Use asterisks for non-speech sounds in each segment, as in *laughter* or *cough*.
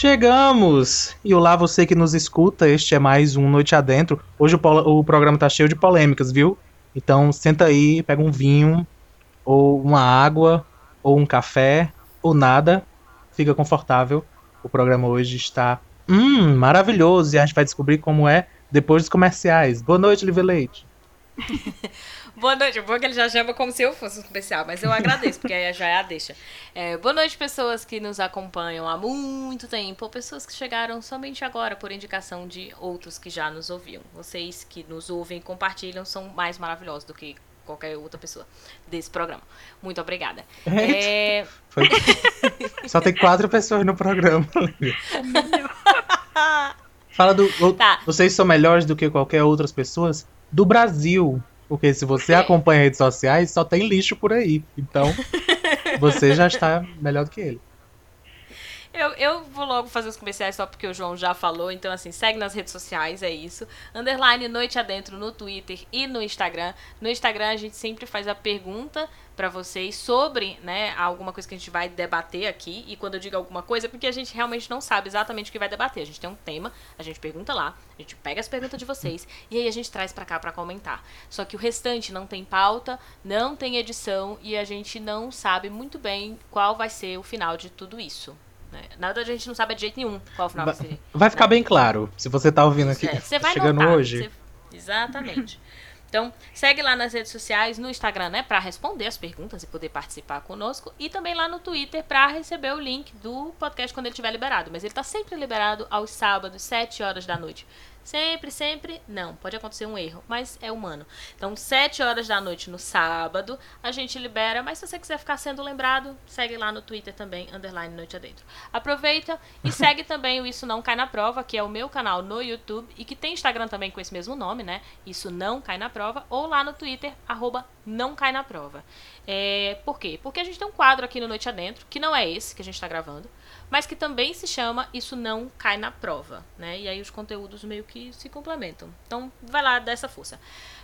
Chegamos! E olá, você que nos escuta, este é mais um Noite Adentro. Hoje o, o, programa tá cheio de polêmicas, viu? Então senta aí, pega um vinho, ou uma água, ou um café, ou nada. Fica confortável. O programa hoje está hum, maravilhoso e a gente vai descobrir como é depois dos comerciais. Boa noite, Live Leite. *laughs* boa noite. Bom que ele já chama como se eu fosse um especial, mas eu agradeço, porque aí já é a deixa. É, boa noite, pessoas que nos acompanham há muito tempo, ou pessoas que chegaram somente agora por indicação de outros que já nos ouviam. Vocês que nos ouvem e compartilham são mais maravilhosos do que qualquer outra pessoa desse programa. Muito obrigada. É... Foi... Só tem quatro pessoas no programa. *laughs* Fala do. Tá. Vocês são melhores do que qualquer outras pessoas do Brasil. Porque se você acompanha redes sociais, só tem lixo por aí. Então, *laughs* você já está melhor do que ele. Eu, eu vou logo fazer os comerciais só porque o João já falou. Então, assim, segue nas redes sociais, é isso. Underline Noite Adentro no Twitter e no Instagram. No Instagram a gente sempre faz a pergunta para vocês sobre, né, alguma coisa que a gente vai debater aqui. E quando eu digo alguma coisa, é porque a gente realmente não sabe exatamente o que vai debater. A gente tem um tema, a gente pergunta lá, a gente pega as perguntas de vocês e aí a gente traz para cá para comentar. Só que o restante não tem pauta, não tem edição e a gente não sabe muito bem qual vai ser o final de tudo isso. Né? Nada a gente não sabe de jeito nenhum qual o final vai ser. Vai ficar né? bem claro, se você tá ouvindo aqui. É, você vai chegando notar, hoje. Você... Exatamente. Então, segue lá nas redes sociais, no Instagram, né, para responder as perguntas e poder participar conosco, e também lá no Twitter para receber o link do podcast quando ele estiver liberado. Mas ele está sempre liberado aos sábados, 7 horas da noite. Sempre, sempre, não. Pode acontecer um erro, mas é humano. Então, 7 horas da noite no sábado, a gente libera. Mas se você quiser ficar sendo lembrado, segue lá no Twitter também, underline Noite Adentro. Aproveita e *laughs* segue também o Isso Não Cai na Prova, que é o meu canal no YouTube e que tem Instagram também com esse mesmo nome, né? Isso Não Cai na Prova, ou lá no Twitter, arroba Não Cai na Prova. É, por quê? Porque a gente tem um quadro aqui no Noite Adentro, que não é esse que a gente está gravando, mas que também se chama Isso Não Cai na Prova, né? E aí os conteúdos meio que se complementam. Então, vai lá, dá essa força.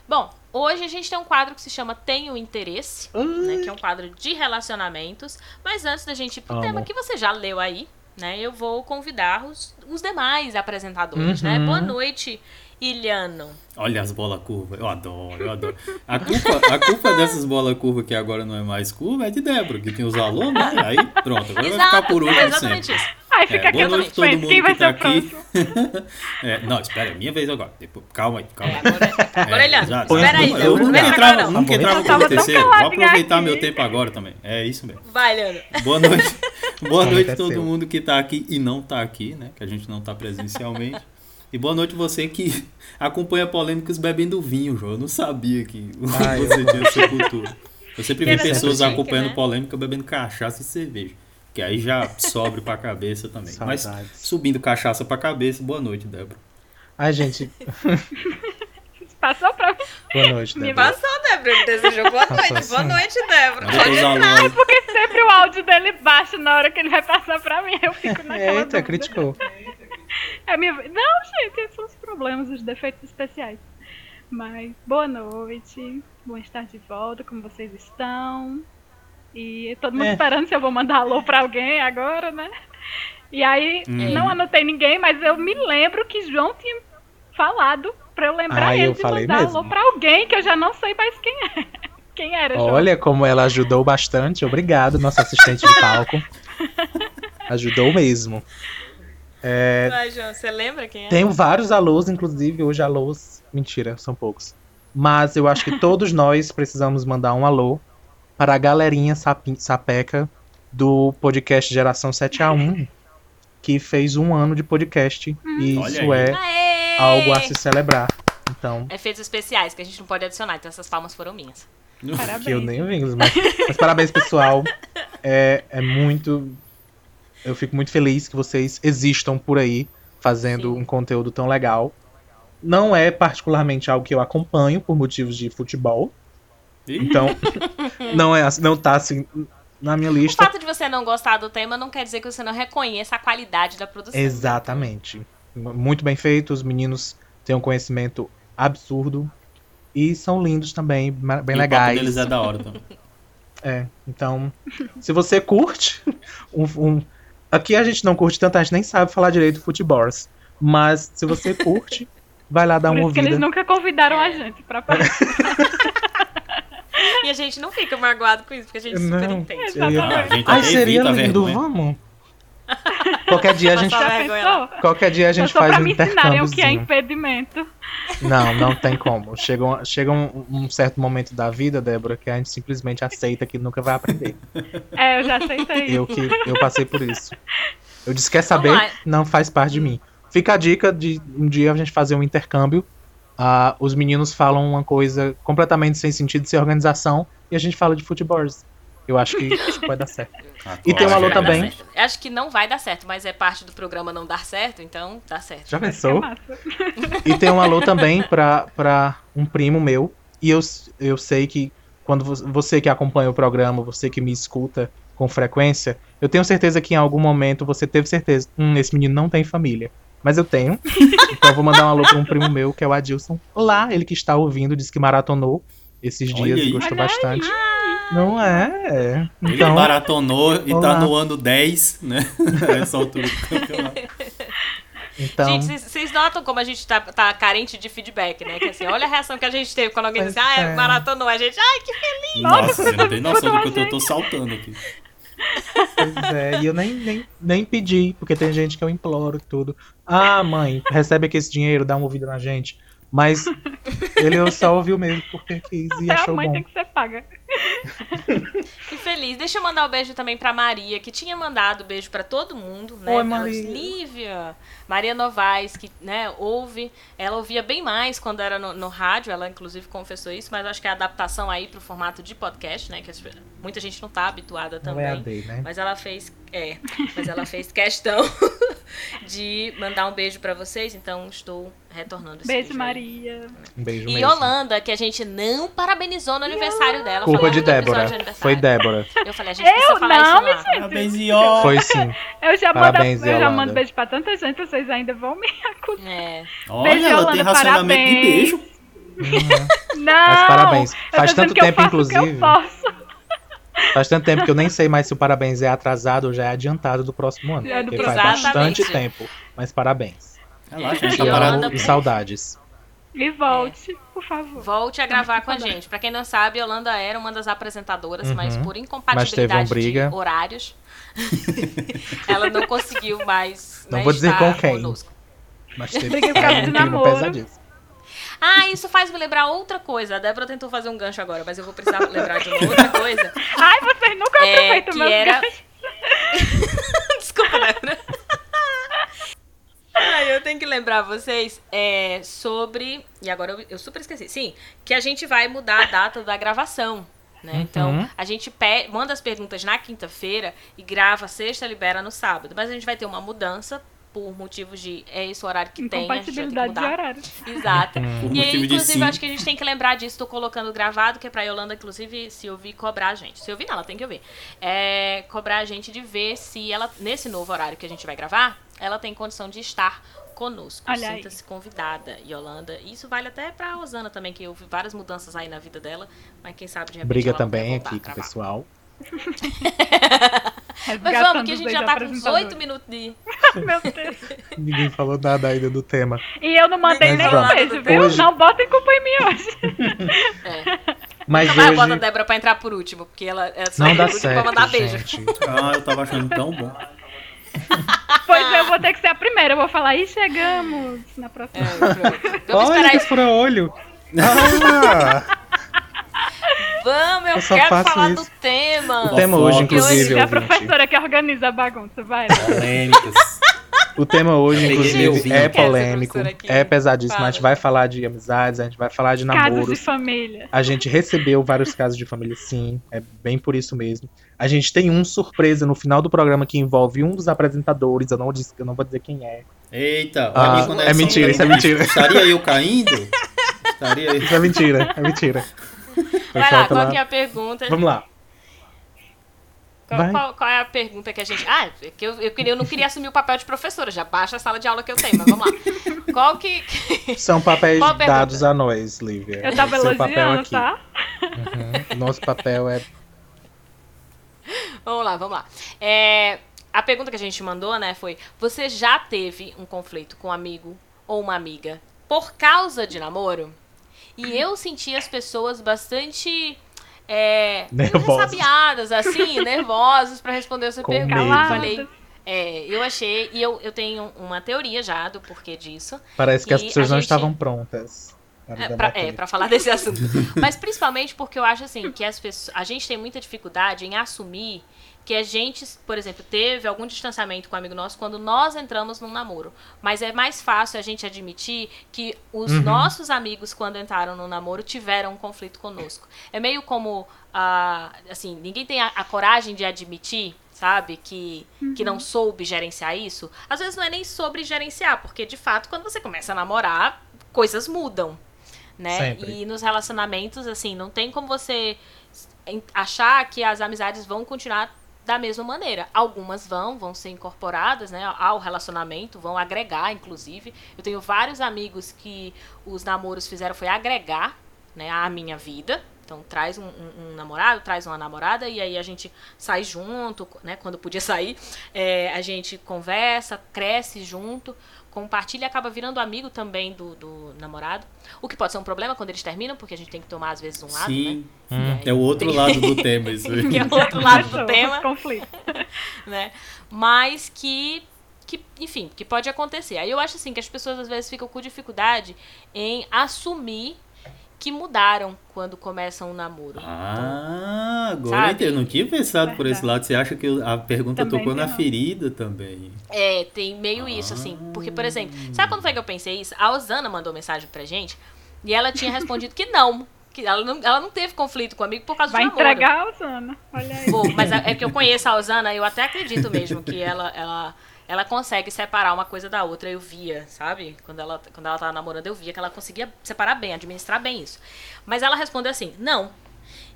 Bom, hoje a gente tem um quadro que se chama Tenho Interesse, né? Que é um quadro de relacionamentos. Mas antes da gente ir pro Amo. tema que você já leu aí, né? Eu vou convidar os, os demais apresentadores, né? uhum. né? Boa noite, Ilhano. Olha as bolas curvas, eu adoro, eu adoro. A culpa, a culpa dessas bolas curvas que agora não é mais curva é de Débora, que tem os alunos, né? Aí pronto, agora Exato, vai ficar por último exatamente sempre. Isso. Ai, fica é, boa noite todo mundo Quem que tá aqui. *laughs* é, não, espera, é minha vez agora. Depois, calma aí, calma aí. É, agora, é, espera aí, eu nunca entrava, nunca entrava como terceiro. Vou aproveitar meu tempo agora também. É isso mesmo. Vai, Leandro. Boa noite. *laughs* Boa noite a todo mundo que tá aqui e não tá aqui, né? Que a gente não tá presencialmente. E boa noite você que *laughs* acompanha polêmicas bebendo vinho, João. Eu não sabia que *laughs* Ai, você tinha essa *laughs* cultura. Eu sempre vi pessoas acompanhando né? polêmica bebendo cachaça e cerveja. Que aí já sobe pra cabeça também. Saudades. Mas subindo cachaça pra cabeça, boa noite, Débora. Ai, gente. Passou pra mim. Boa noite, Débora. Me passou, Débora. Ele desejou boa noite. Boa assim. noite, Débora. Pode entrar. porque sempre o áudio dele baixa na hora que ele vai passar pra mim. Eu fico naquela Eita, criticou. É minha... Não, gente, esses são os problemas, os defeitos especiais. Mas boa noite, bom estar de volta, como vocês estão? E todo mundo é. esperando se eu vou mandar alô pra alguém agora, né? E aí, hum. não anotei ninguém, mas eu me lembro que João tinha falado pra eu lembrar ah, ele eu de mandar mesmo. alô pra alguém que eu já não sei mais quem é. *laughs* Quem era, João? Olha como ela ajudou bastante. Obrigado, nossa assistente de palco. *laughs* Ajudou mesmo. É, Vai, João, você lembra quem é? Tenho vários alôs, inclusive hoje alôs. Mentira, são poucos. Mas eu acho que *laughs* todos nós precisamos mandar um alô para a galerinha sapeca do podcast Geração 7 a 1 *laughs* que fez um ano de podcast. Hum. E isso é Aê! algo a se celebrar. Então. Efeitos especiais que a gente não pode adicionar, então essas palmas foram minhas. Parabéns. Que eu nem vi, mas, mas parabéns, pessoal. *laughs* É, é muito eu fico muito feliz que vocês existam por aí fazendo Sim. um conteúdo tão legal. Não é particularmente algo que eu acompanho por motivos de futebol. Então, *laughs* não é não tá assim na minha lista. O fato de você não gostar do tema não quer dizer que você não reconheça a qualidade da produção. Exatamente. Muito bem feito, os meninos têm um conhecimento absurdo e são lindos também, bem e legais. O deles é da hora também. É, então, se você curte um, um Aqui a gente não curte tanto, a gente nem sabe falar direito de futebol. Mas se você *laughs* curte, vai lá dar Por uma isso que ouvida. eles nunca convidaram a gente pra *laughs* participar. E a gente não fica magoado com isso, porque a gente super Não. entende. Eu ia- Ah, a gente Ai, seria evita lindo, vamos. Qualquer dia a gente, qualquer dia a gente faz pra um me ensinarem o que é intercâmbiozinho. impedimento. Não, não tem como. Chega, um, chega um, um certo momento da vida, Débora, que a gente simplesmente aceita que nunca vai aprender. É, eu já aceitei. Eu que eu passei por isso. Eu disse, quer saber? Não faz parte de mim. Fica a dica de um dia a gente fazer um intercâmbio. Ah, os meninos falam uma coisa completamente sem sentido, sem organização, e a gente fala de futebol. Eu acho que vai dar certo. *laughs* Ah, E tem um dar também. certo. Acho que não vai dar certo, mas é parte do programa não dar certo, então dá certo. Já é pensou? massa. E tem um alô *laughs* também pra, pra um primo meu. E eu, eu sei que quando vo- você que acompanha o programa, você que me escuta com frequência, eu tenho certeza que em algum momento você teve certeza, hum, esse menino não tem família. Mas eu tenho. *laughs* então eu vou mandar um alô pra um primo meu, que é o Adilson. Olá, ele que está ouvindo, disse que maratonou esses Olha dias e aí. gostou Olha aí. Não é? é. Ele Então, maratonou e tá Olá. no ano 10, né? *laughs* Nessa altura do campeonato. então Gente, vocês- notam como a gente tá, tá carente de feedback, né? Que assim, olha a reação que a gente teve quando alguém Pois disse, ah, é. maratonou. A gente, ai, que feliz. Nossa, você não tem noção do que a eu tô, saltando aqui. Pois é, e eu nem, nem, nem pedi, porque tem gente que eu imploro tudo. Ah, mãe, recebe aqui esse dinheiro, dá uma ouvida na gente. Mas ele só ouviu mesmo porque quis e Até a achou mãe bom. tem que ser paga. Que *laughs* feliz. Deixa eu mandar um beijo também pra Maria, que tinha mandado beijo pra todo mundo, né? Oi, Maria. Lívia. Maria Novaes, que, né, ouve. Ela ouvia bem mais quando era no, no rádio, ela inclusive confessou isso, mas acho que é a adaptação aí pro formato de podcast, né? Que muita gente não tá habituada Não é também. AD, né? Mas ela fez, é, mas ela fez questão *laughs* de mandar um beijo pra vocês, então estou retornando esse Beijo, aí. Maria. Um beijo E mesmo. Yolanda, que a gente não parabenizou no aniversário dela. Falei de Débora. aniversário. Foi Débora. Eu falei, a gente precisa Eu? falar Não, isso sente. Parabéns, Ió. Foi sim. Eu já mando, Parabéns, eu já mando beijo pra tanta gente, vocês ainda vão me acusar. É. Olha, Beijo, ela tem racionamento de parabéns. beijo. Uhum. Não! Mas parabéns. Faz tanto tempo, inclusive. posso. Faz tanto tempo que eu nem sei mais se o parabéns é atrasado ou já é adiantado do próximo ano. É do porque faz próximo. bastante Exatamente. tempo. Mas parabéns. Relaxa, a gente tá parado. E saudades. E volte, por favor. Volte a gravar com a gente. Pra quem não sabe, Yolanda era uma das apresentadoras, Uhum. mas por Mas incompatibilidade briga. de horários, *laughs* ela não conseguiu mais Não né, vou dizer estar com quem. conosco. Mas teve aí um de clima pesadíssimo. Ah, isso faz me lembrar outra coisa. A Débora tentou fazer um gancho agora, mas eu vou precisar lembrar de uma outra coisa. Ai, vocês nunca É, aproveitam meus era- ganchos. *laughs* Desculpa, Débora. Ai, eu tenho que lembrar vocês é, sobre. E agora eu, eu super esqueci. Sim, que a gente vai mudar a data da gravação. Né? Uhum. Então, a gente manda as perguntas na quinta-feira e grava sexta, libera no sábado. Mas a gente vai ter uma mudança por motivos de. É esse o horário que tem, a gente que Incompatibilidade de mudar. horário. Exato. Por E aí, inclusive, acho que a gente tem que lembrar disso. Tô colocando gravado, que é pra Yolanda, inclusive, se ouvir, cobrar a gente. Se ouvir, não, ela tem que ouvir. É, cobrar a gente de ver se ela, nesse novo horário que a gente vai gravar, ela tem condição de estar conosco. Sinta-se convidada, Yolanda. Isso vale até pra Osana também, que houve várias mudanças aí na vida dela. Mas quem sabe de repente Briga também voltar aqui a com o pessoal. *laughs* Mas Resgatando vamos, que a gente já tá com uns ex-apresentadores. oito minutos de. *laughs* Meu Deus. Ninguém falou nada ainda do tema. E eu não mandei Mas nem um vamos. beijo, viu? Hoje- Não botem culpa em mim hoje. *laughs* Mas Nunca mais bota a hoje Débora pra entrar por último, porque ela é só não dá último pra certo, mandar beijo. gente. Ah, eu tava achando tão bom. *laughs* Pois eu vou ter que ser a primeira. Eu vou falar, e chegamos na próxima. É. Vamos Olha esperar que isso. Ah, Vamos, eu, Eu só quero falar isso. do tema. o tema hoje, Fofoca. E hoje inclusive, é a professora que organiza a bagunça, vai. Polêmicas. O tema hoje, inclusive, é polêmico, é pesadíssimo. A Fala. gente vai falar de amizades, a gente vai falar de Casos de namoros. família. A gente recebeu vários casos de família, sim. É bem por isso mesmo. A gente tem um surpresa no final do programa que envolve um dos apresentadores. Eu não, disse, eu não vou dizer quem é. Eita, Ah, a é mentira, isso é mentira. Estaria eu caindo? *laughs* Estaria eu. Isso é mentira, é mentira. Vai lá, qual que é a pergunta? Vamos lá. Qual, qual- qual é a pergunta que a gente. Ah, é que eu, eu, queria, eu não queria assumir o papel de professora, já baixa a sala de aula que eu tenho, mas vamos lá. *laughs* Qual que. São papéis dados a nós, Lívia. Eu tava elogiando, aqui. tá? Uhum. Nosso papel é. Vamos lá, vamos lá. É, a pergunta que a gente mandou, né, foi: você já teve um conflito com um amigo ou uma amiga por causa de namoro? E eu senti as pessoas bastante é, ressabiadas, assim, *laughs* nervosas para responder essa pergunta. Eu falei, é, eu achei, e eu, eu tenho uma teoria já do porquê disso. Parece que as pessoas não estavam prontas. É pra, é, pra falar desse assunto. *laughs* Mas principalmente porque eu acho assim que as pessoas, a gente tem muita dificuldade em assumir que a gente, por exemplo, teve algum distanciamento com um amigo nosso quando nós entramos num namoro. Mas é mais fácil a gente admitir que os uhum. nossos amigos, quando entraram no namoro, tiveram um conflito conosco. É meio como, uh, assim, ninguém tem a, a, coragem de admitir, sabe, que, uhum. que não uhum. soube gerenciar isso. Às vezes não é nem sobre gerenciar, porque de fato, quando você começa a namorar, coisas mudam. Né? Sempre. E nos relacionamentos, assim, não tem como você achar que as amizades vão continuar da mesma maneira. Algumas vão, vão ser incorporadas né, ao relacionamento, vão agregar, inclusive. Eu tenho vários amigos que os namoros fizeram foi agregar né, à minha vida. Então traz um, um, um, namorado, traz uma namorada e aí a gente sai junto, né? Quando podia sair, é, a gente conversa, cresce junto compartilha e acaba virando amigo também do, do namorado. O que pode ser um problema quando eles terminam, porque a gente tem que tomar, às vezes, um lado, Sim. né? Hum, é o outro tem... lado do *laughs* tema, isso aí. é o outro lado do tema. Conflito. *laughs* né? Mas que que, enfim, que pode acontecer. Aí eu acho assim que as pessoas às vezes ficam com dificuldade em assumir que mudaram quando começam um namoro. Ah, agora eu não tinha pensado Verdade. por esse lado. Você acha que a pergunta também tocou na ferida também? É, tem meio ah. isso, assim. Porque, por exemplo, sabe quando foi que eu pensei isso? A Osana mandou mensagem pra gente e ela tinha respondido que não. Que ela não, ela não teve conflito comigo por causa Vai do namoro. Vai entregar a Osana. Olha aí. Vou, mas é, é que eu conheço a Osana e eu até acredito mesmo que ela, ela ela consegue separar uma coisa da outra. Eu via, sabe? Quando ela, quando ela tava namorando, eu via que ela conseguia separar bem, administrar bem isso. Mas ela respondeu assim: não.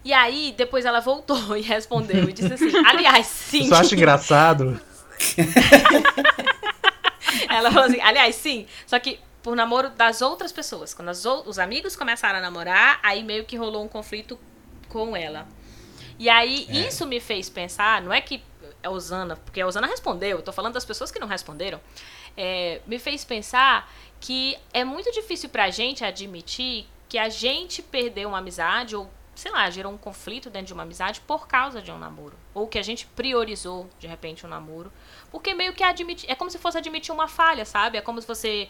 E aí, depois ela voltou *laughs* e respondeu e disse assim: aliás, sim. Você acha engraçado? *laughs* ela falou assim: aliás, sim. Só que por namoro das outras pessoas. Quando as, os amigos começaram a namorar, aí meio que rolou um conflito com ela. E aí, é. isso me fez pensar, não é que a Osana, porque a Osana respondeu, eu tô falando das pessoas que não responderam, é, me fez pensar que é muito difícil pra gente admitir que a gente perdeu uma amizade ou, sei lá, gerou um conflito dentro de uma amizade por causa de um namoro. Ou que a gente priorizou, de repente, um namoro. Porque meio que admitir. É como se fosse admitir uma falha, sabe? É como se você.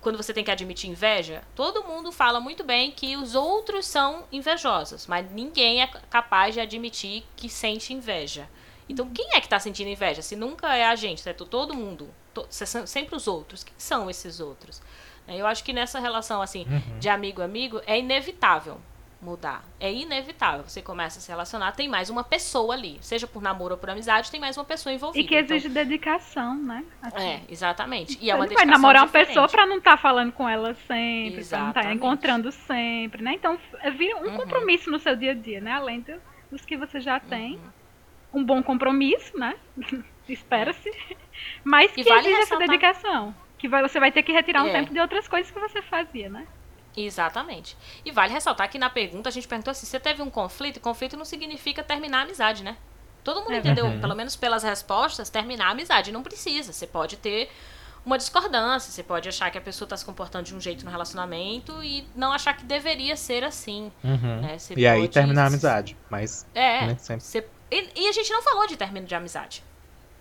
Quando você tem que admitir inveja, todo mundo fala muito bem que os outros são invejosos, mas ninguém é capaz de admitir que sente inveja. Então, quem é que está sentindo inveja? Se nunca é a gente, certo? Todo mundo. To, sempre os outros. Quem são esses outros? Eu acho que nessa relação, assim, uhum. de amigo a amigo, é inevitável mudar. É inevitável. Você começa a se relacionar, tem mais uma pessoa ali. Seja por namoro ou por amizade, tem mais uma pessoa envolvida. E que exige então... dedicação, né? Assim. É, exatamente. E é uma não vai namorar diferente. uma pessoa pra não estar tá falando com ela sempre, exatamente. pra não estar tá encontrando sempre, né? Então, vira um uhum. compromisso no seu dia a dia, né? Além dos que você já tem. Uhum um bom compromisso, né? *laughs* Espera-se. Mas que vale exige essa dedicação. Que vai, você vai ter que retirar um é. tempo de outras coisas que você fazia, né? Exatamente. E vale ressaltar que na pergunta a gente perguntou assim: você teve um conflito? E conflito não significa terminar a amizade, né? Todo mundo é entendeu, uhum. pelo menos pelas respostas, terminar a amizade. Não precisa. Você pode ter uma discordância, você pode achar que a pessoa está se comportando de um jeito no relacionamento e não achar que deveria ser assim. Uhum. Né? e aí terminar a amizade. Mas. É. Né, sempre... Você e, e, a gente não falou de término de amizade.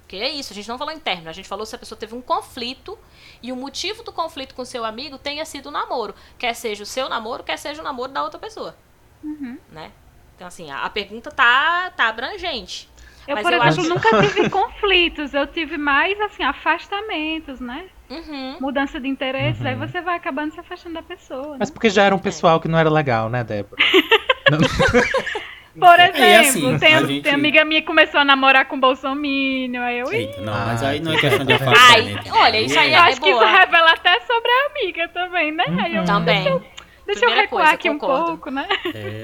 Porque é isso, a gente não falou em término. A gente falou se a pessoa teve um conflito e o motivo do conflito com seu amigo tenha sido o namoro. Quer seja o seu namoro, quer seja o namoro da outra pessoa. Uhum. Né? Então, assim, a, a, pergunta tá, tá abrangente. Eu, Mas por eu exemplo, acho... nunca *laughs* tive conflitos. Eu tive mais, assim, afastamentos, né? Uhum. Mudança de interesses. Uhum. Aí você vai acabando se afastando da pessoa. Mas né? porque já era um pessoal que não era legal, né, Débora? *laughs* Por exemplo, é assim, tem, gente... tem amiga minha que começou a namorar com Bolsonaro, aí eu. Eita, não, mas aí não é questão de afastamento. olha, isso aí é, Eu acho que isso revela até sobre a amiga também, né? Uhum. Eu, também. Deixa eu, deixa eu recuar coisa, aqui concordo. um pouco, né?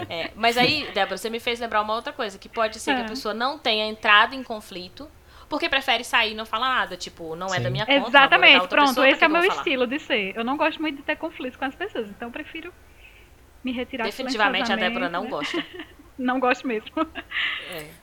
É. É, mas aí, Débora, você me fez lembrar uma outra coisa, que pode ser que a é. pessoa não tenha entrado em conflito, porque prefere sair e não falar nada. Tipo, não Sim. é da minha conta. Exatamente, pronto, pessoa, esse é o meu estilo de ser. Eu não gosto muito de ter conflito com as pessoas, então eu prefiro me retirar Definitivamente a Débora não gosta. *laughs* não gosto mesmo.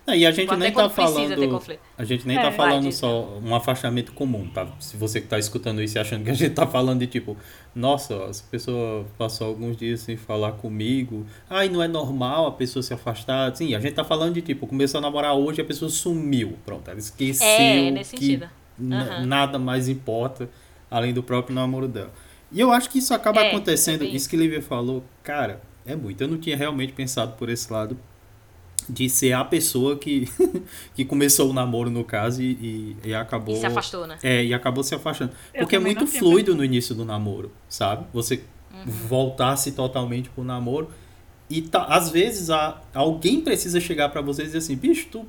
É. e a gente nem tá falando. A gente nem tá é. tá falando Vai, só um afastamento comum, tá? Se você que tá escutando isso e achando que a gente tá falando de tipo, nossa, essa pessoa passou alguns dias sem falar comigo. Ai, não é normal a pessoa se afastar. Sim, a gente tá falando de tipo, começou a namorar hoje e a pessoa sumiu. Pronto, ela esqueceu. É, nesse que sentido. Uhum. Nada mais importa além do próprio namoro dela. E eu acho que isso acaba é, acontecendo. É isso que Lívia falou, cara, é muito. Eu não tinha realmente pensado por esse lado de ser a pessoa que, *laughs* que começou o namoro, no caso, e, e, acabou. E se afastou, né? É, e acabou se afastando. Eu Porque é muito fluido no início do namoro, sabe? Você uhum. voltar-se totalmente pro namoro. E tá, às vezes a, alguém precisa chegar para você e dizer assim, bicho, tu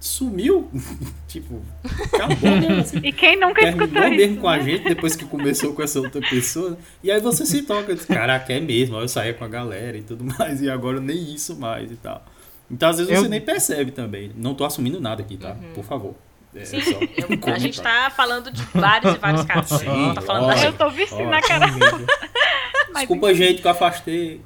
sumiu. *laughs* tipo, acabou, né? Assim, e quem nunca escutou isso? mesmo né? com a gente depois que começou com essa outra pessoa. E aí você se toca, diz, caraca, é mesmo. Aí eu saía com a galera e tudo *laughs* mais. E agora nem isso mais e tal. Então às vezes eu... você nem percebe também. Não tô assumindo nada aqui, tá? Uhum. Por favor. É, Sim, eu, a *laughs* gente tá falando de vários e vários casos. Sim, tá falando da eu tô vestindo na cara. Desculpa, gente, que eu afastei.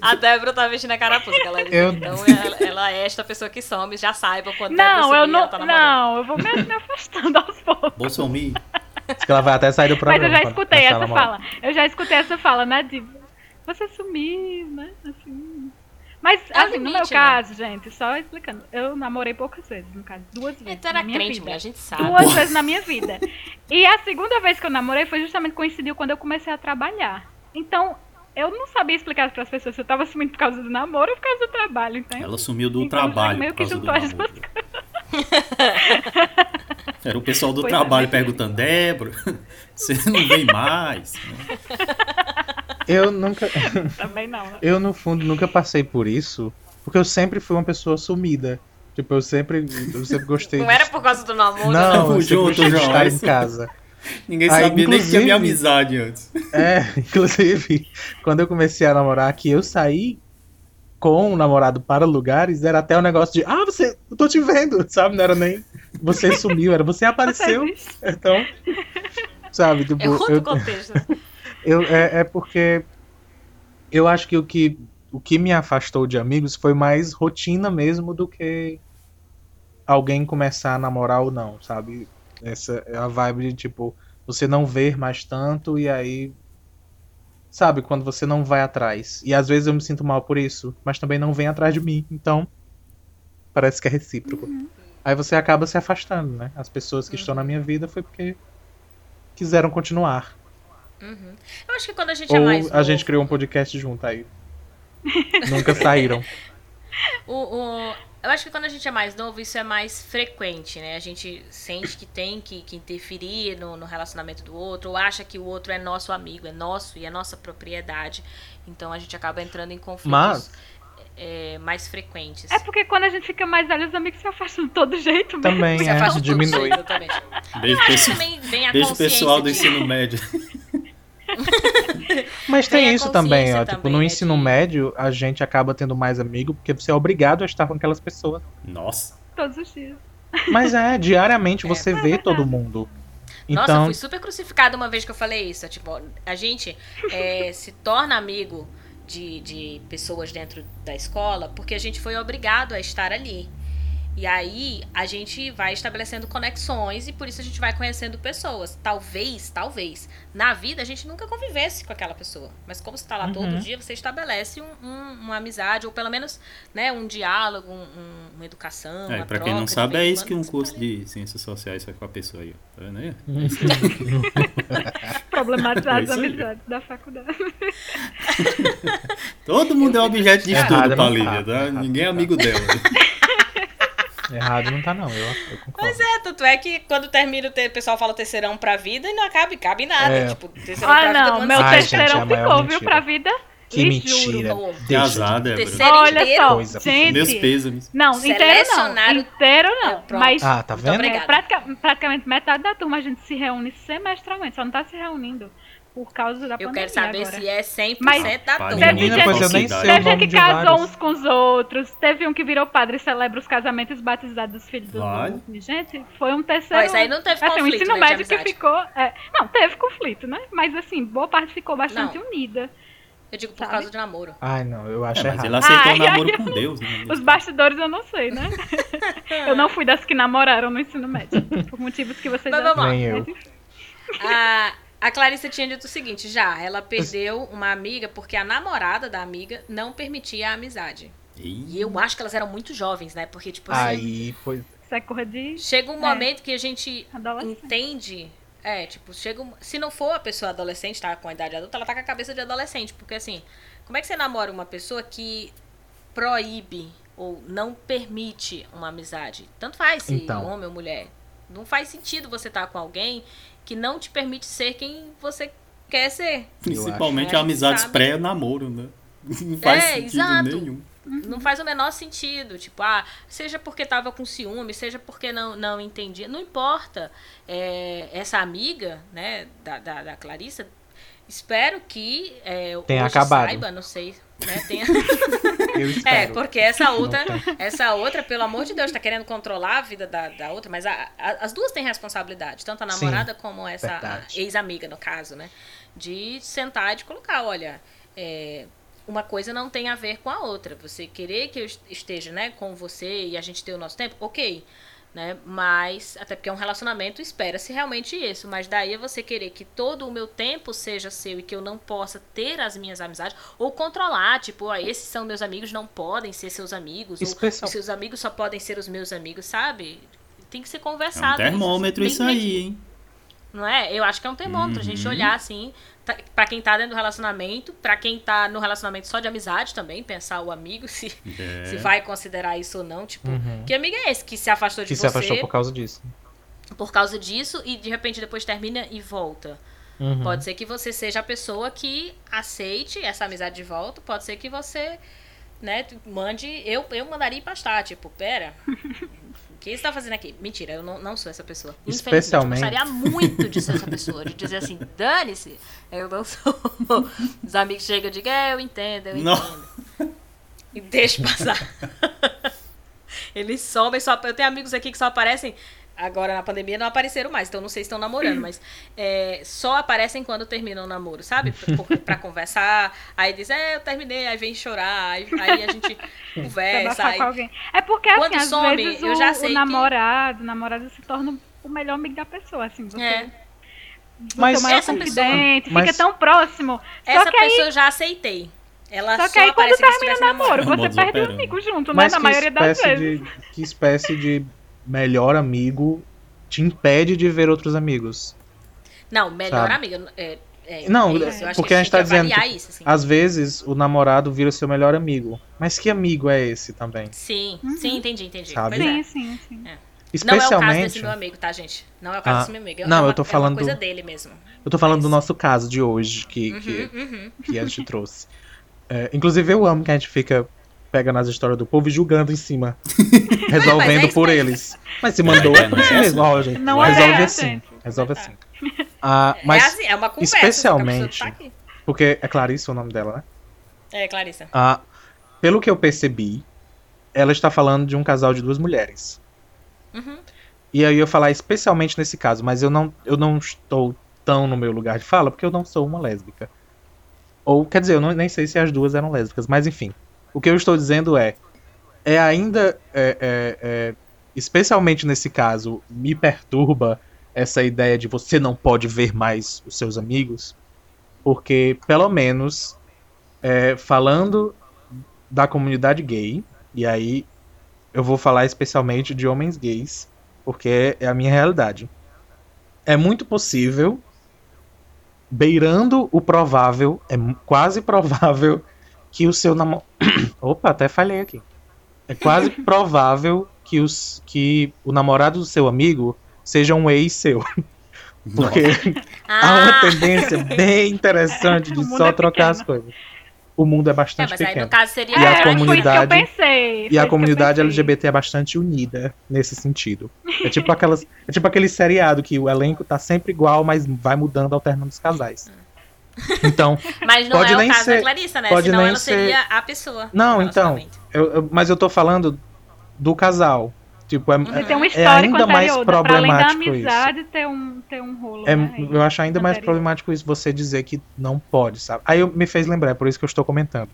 A Débora tá vestindo a carapuça, galera. Eu... Então *laughs* ela, ela, é esta pessoa que some, já saiba quando não, eu não, tá Não, eu vou me, me afastando aos poucos. Bolsonaro. Acho que ela vai até sair do programa. Mas eu já escutei essa fala. Eu já escutei essa fala, né? De você sumiu, né? Assim. Mas, é assim, limite, no meu né? caso, gente, só explicando, eu namorei poucas vezes, no caso, duas vezes. Então era na minha crente, vida. a gente sabe. Duas vezes na minha vida. E a segunda vez que eu namorei foi justamente coincidiu quando eu comecei a trabalhar. Então, eu não sabia explicar para as pessoas se eu tava sumindo por causa do namoro ou por causa do trabalho, então. Ela sumiu do então, trabalho. Meio que juntou as duas *laughs* Era o pessoal do pois é. trabalho é. perguntando, Débora, *laughs* você não vem mais? *laughs* Eu nunca. Também não. Né? Eu, no fundo, nunca passei por isso, porque eu sempre fui uma pessoa sumida. Tipo, eu sempre, eu sempre gostei. Não de... era por causa do namoro, não. Não, eu sempre gostei de estar em casa. Ninguém Aí, sabia nem que tinha minha amizade antes. *laughs* É, inclusive, quando eu comecei a namorar aqui, eu saí com o namorado para lugares, era até o um negócio de, ah, você, eu tô te vendo, *laughs* sabe? Não era nem você sumiu, era você apareceu. *laughs* Então, sabe? Tipo, é outro eu, contexto. Eu, é, é porque eu acho que o, que o que me afastou de amigos foi mais rotina mesmo do que alguém começar a namorar ou não, sabe? Essa é a vibe de tipo, você não ver mais tanto e aí. Sabe, quando você não vai atrás. E às vezes eu me sinto mal por isso, mas também não vem atrás de mim. Então, parece que é recíproco. Uhum. Aí você acaba se afastando, né? As pessoas que uhum. estão na minha vida foi porque quiseram continuar. Uhum. Eu acho que quando a gente é Ou é mais. A gente criou um podcast junto aí. Nunca saíram. *laughs* o, o, eu acho que quando a gente é mais novo, isso é mais frequente, né? A gente sente que tem que, que interferir no, no, relacionamento do outro, ou acha que o outro é nosso amigo, é nosso e é nossa propriedade. Então a gente acaba entrando em conflitos Mas... é, mais frequentes. É porque quando a gente fica mais velho, os amigos se afastam de todo jeito mesmo. Também, se é, diminui. Beijo, Beijo pessoal do ensino *laughs* médio. Mas tem, tem isso também, ó. Também, tipo, no é ensino de... médio, a gente acaba tendo mais amigo porque você é obrigado a estar com aquelas pessoas. Nossa. Todos os dias. Mas é, diariamente *laughs* é, você é vê todo mundo. Então... Nossa, eu fui super crucificada uma vez que eu falei isso. Tipo, a gente é, *laughs* se torna amigo de, de pessoas dentro da escola porque a gente foi obrigado a estar ali. E aí a gente vai estabelecendo conexões e por isso a gente vai conhecendo pessoas. Talvez, talvez, na vida a gente nunca convivesse com aquela pessoa. Mas como você está lá uhum. todo dia, você estabelece um, um, uma amizade, ou pelo menos né, um diálogo, um, uma educação. É, para quem não sabe, é isso que um curso de ciências sociais faz com a pessoa aí. Tá vendo aí? *laughs* Problematizar as é amizades da faculdade. Todo mundo é objeto de estudo, Palívia, tá? Ninguém é amigo dela. Errado não tá, não. Eu, eu concordo. Pois é, tanto é que quando termina, o pessoal fala terceirão pra vida e não acaba, cabe nada. É. Tipo, terceirão ah, pra não, vida. Meu Ai, terceirão gente, é ficou, viu, pra vida. Que mentira. Que azar, Débora. Olha só, Coisa, gente. Meus pêsames. Não, inteiro não. Inteiro não. É, mas ah, tá vendo? É, praticamente metade da turma a gente se reúne semestralmente, só não tá se reunindo por causa da eu pandemia. Eu quero saber agora. se é 100% Mas da turma. Teve gente, pois eu nem sei teve gente que casou vários. uns com os outros. Teve um que virou padre e celebra os casamentos batizados dos filhos dos vale. outros. Gente, foi um terceiro. Mas aí não teve assim, conflito, o ensino médio que ficou. É, não, teve conflito, né? Mas assim, boa parte ficou bastante não. unida. Eu digo por Sabe? causa de namoro. Ai, não, eu acho é, errado. Mas ele aceitou o namoro ai, com Deus, né? Os bastidores eu não sei, né? *laughs* eu não fui das que namoraram no ensino médio. Por motivos que vocês mas, já vamos Nem eu. A, a Clarissa tinha dito o seguinte, já, ela perdeu uma amiga porque a namorada da amiga não permitia a amizade. E eu acho que elas eram muito jovens, né? Porque, tipo assim. Aí foi. Isso é de. Chega um é. momento que a gente entende. É, tipo, chega um... Se não for a pessoa adolescente, tá com a idade adulta, ela tá com a cabeça de adolescente. Porque assim, como é que você namora uma pessoa que proíbe ou não permite uma amizade? Tanto faz se então. homem ou mulher. Não faz sentido você estar tá com alguém que não te permite ser quem você quer ser. Principalmente a amizades pré-namoro, né? *laughs* Não faz é, sentido exato. nenhum. Não faz o menor sentido. Tipo, ah, seja porque tava com ciúme, seja porque não, não entendia. Não importa. É, essa amiga, né, da, da, da Clarissa, espero que é, tenha acabado. saiba, não sei. Né, tenha... *laughs* *laughs* é, porque essa outra, essa outra, pelo amor de Deus, tá querendo controlar a vida da, da outra, mas a, a, as duas têm responsabilidade, tanto a namorada Sim, como essa ex-amiga, no caso, né? De sentar e de colocar, olha, é, uma coisa não tem a ver com a outra. Você querer que eu esteja, né, com você e a gente ter o nosso tempo, ok. Né? Mas, até porque é um relacionamento, espera-se realmente isso. Mas daí é você querer que todo o meu tempo seja seu e que eu não possa ter as minhas amizades, ou controlar, tipo, ah, esses são meus amigos, não podem ser seus amigos, Especial... ou seus amigos só podem ser os meus amigos, sabe? Tem que ser conversado. É um termômetro isso, isso aí, hein? Não é? Eu acho que é um termômetro. Uhum. A gente uhum. olhar assim, para quem tá dentro do relacionamento, para quem tá no relacionamento só de amizade também, pensar o amigo, *laughs* se, é. se vai considerar isso ou não. Tipo, uhum. que amigo é esse que se afastou de que você? Que se afastou por causa disso. Por causa disso e de repente depois termina e volta. Uhum. Pode ser que você seja a pessoa que aceite essa amizade de volta. Pode ser que você, né, mande. Eu, eu mandaria pastar, tipo, pera. Que você tá fazendo aqui? Mentira, eu não, não sou essa pessoa. Especialmente. Eu gostaria muito de ser essa pessoa, de dizer assim, *laughs* dane-se, eu não sou. Os amigos chegam e digam, é, eu entendo, eu não. entendo. E deixa passar. *laughs* Eles somem só. Eu tenho amigos aqui que só aparecem agora na pandemia não apareceram mais, então não sei se estão namorando, mas é, só aparecem quando terminam o namoro, sabe? Pra, conversar, aí diz, é, eu terminei, aí vem chorar, aí, aí a gente *laughs* conversa. Aí... É porque assim, às some, vezes eu já sei o namorado, que... o namorado se torna o melhor amigo da pessoa, assim, você... É. Mas é essa confidente, pessoa, fica tão próximo. Essa pessoa aí... eu já aceitei. Ela só, só que aí quando termina o namoro, você perde o amigo junto, né? Na maioria das vezes. De, que espécie de melhor amigo te impede de ver outros amigos. Não, melhor sabe? amigo. É, é, não, é porque a gente tá dizendo. Que, isso, assim. Às vezes o namorado vira seu melhor amigo. Mas que amigo é esse também? Sim, uhum. sim, entendi, entendi. Sabe? Sim, sim, sim. É. Especialmente... Não é o caso desse meu amigo, tá, gente? Não é o caso ah, desse meu amigo. É não, uma, eu tô falando. É uma coisa dele mesmo. Eu tô falando Mas... do nosso caso de hoje, que, uhum, que, uhum. que a gente trouxe. É, inclusive, eu amo que a gente fica pega nas histórias do povo e julgando em cima. *laughs* resolvendo é por eles. Mas se mandou, é, assim mesmo, ó, gente. Não resolve é, assim. Gente. Resolve assim. *laughs* Ah, mas é assim, é uma conversa, especialmente. Tá porque é Clarissa o nome dela, né? É, Clarissa. Ah, pelo que eu percebi, ela está falando de um casal de duas mulheres. Uhum. E aí eu ia falar especialmente nesse caso, mas eu não, eu não estou tão no meu lugar de fala, porque eu não sou uma lésbica. Ou, quer dizer, eu não, nem sei se as duas eram lésbicas, mas enfim. O que eu estou dizendo é, é ainda, é, é, é, especialmente nesse caso, me perturba essa ideia de você não pode ver mais os seus amigos, porque pelo menos é, falando da comunidade gay, e aí eu vou falar especialmente de homens gays, porque é a minha realidade. É muito possível, beirando o provável, é quase provável que o seu namorado. *coughs* Opa, até falei aqui. É quase *laughs* provável que, os, que o namorado do seu amigo seja um ex seu. Porque ah. *laughs* há uma tendência bem interessante *laughs* de só é trocar as coisas. O mundo é bastante é, mas pequeno. Aí, no caso, seria e a comunidade pensei, e a comunidade LGBT é bastante unida nesse sentido. É tipo aquelas, é tipo aquele seriado que o elenco tá sempre igual, mas vai mudando alternando os casais. Então, *laughs* mas não pode é nem o caso ser, da Clarissa, né? Pode Senão nem ela ser... seria a pessoa. Não, então. Eu, eu, mas eu tô falando do casal. Tipo, é, Você tem um é ainda mais problemático além da amizade, isso. Ter um, ter um rolo. É, né? Eu acho ainda mais problemático isso, você dizer que não pode, sabe? Aí eu, me fez lembrar, é por isso que eu estou comentando.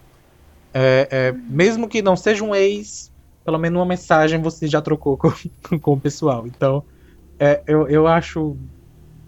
É, é, uhum. Mesmo que não seja um ex, pelo menos uma mensagem você já trocou com, *laughs* com o pessoal. Então, é, eu, eu acho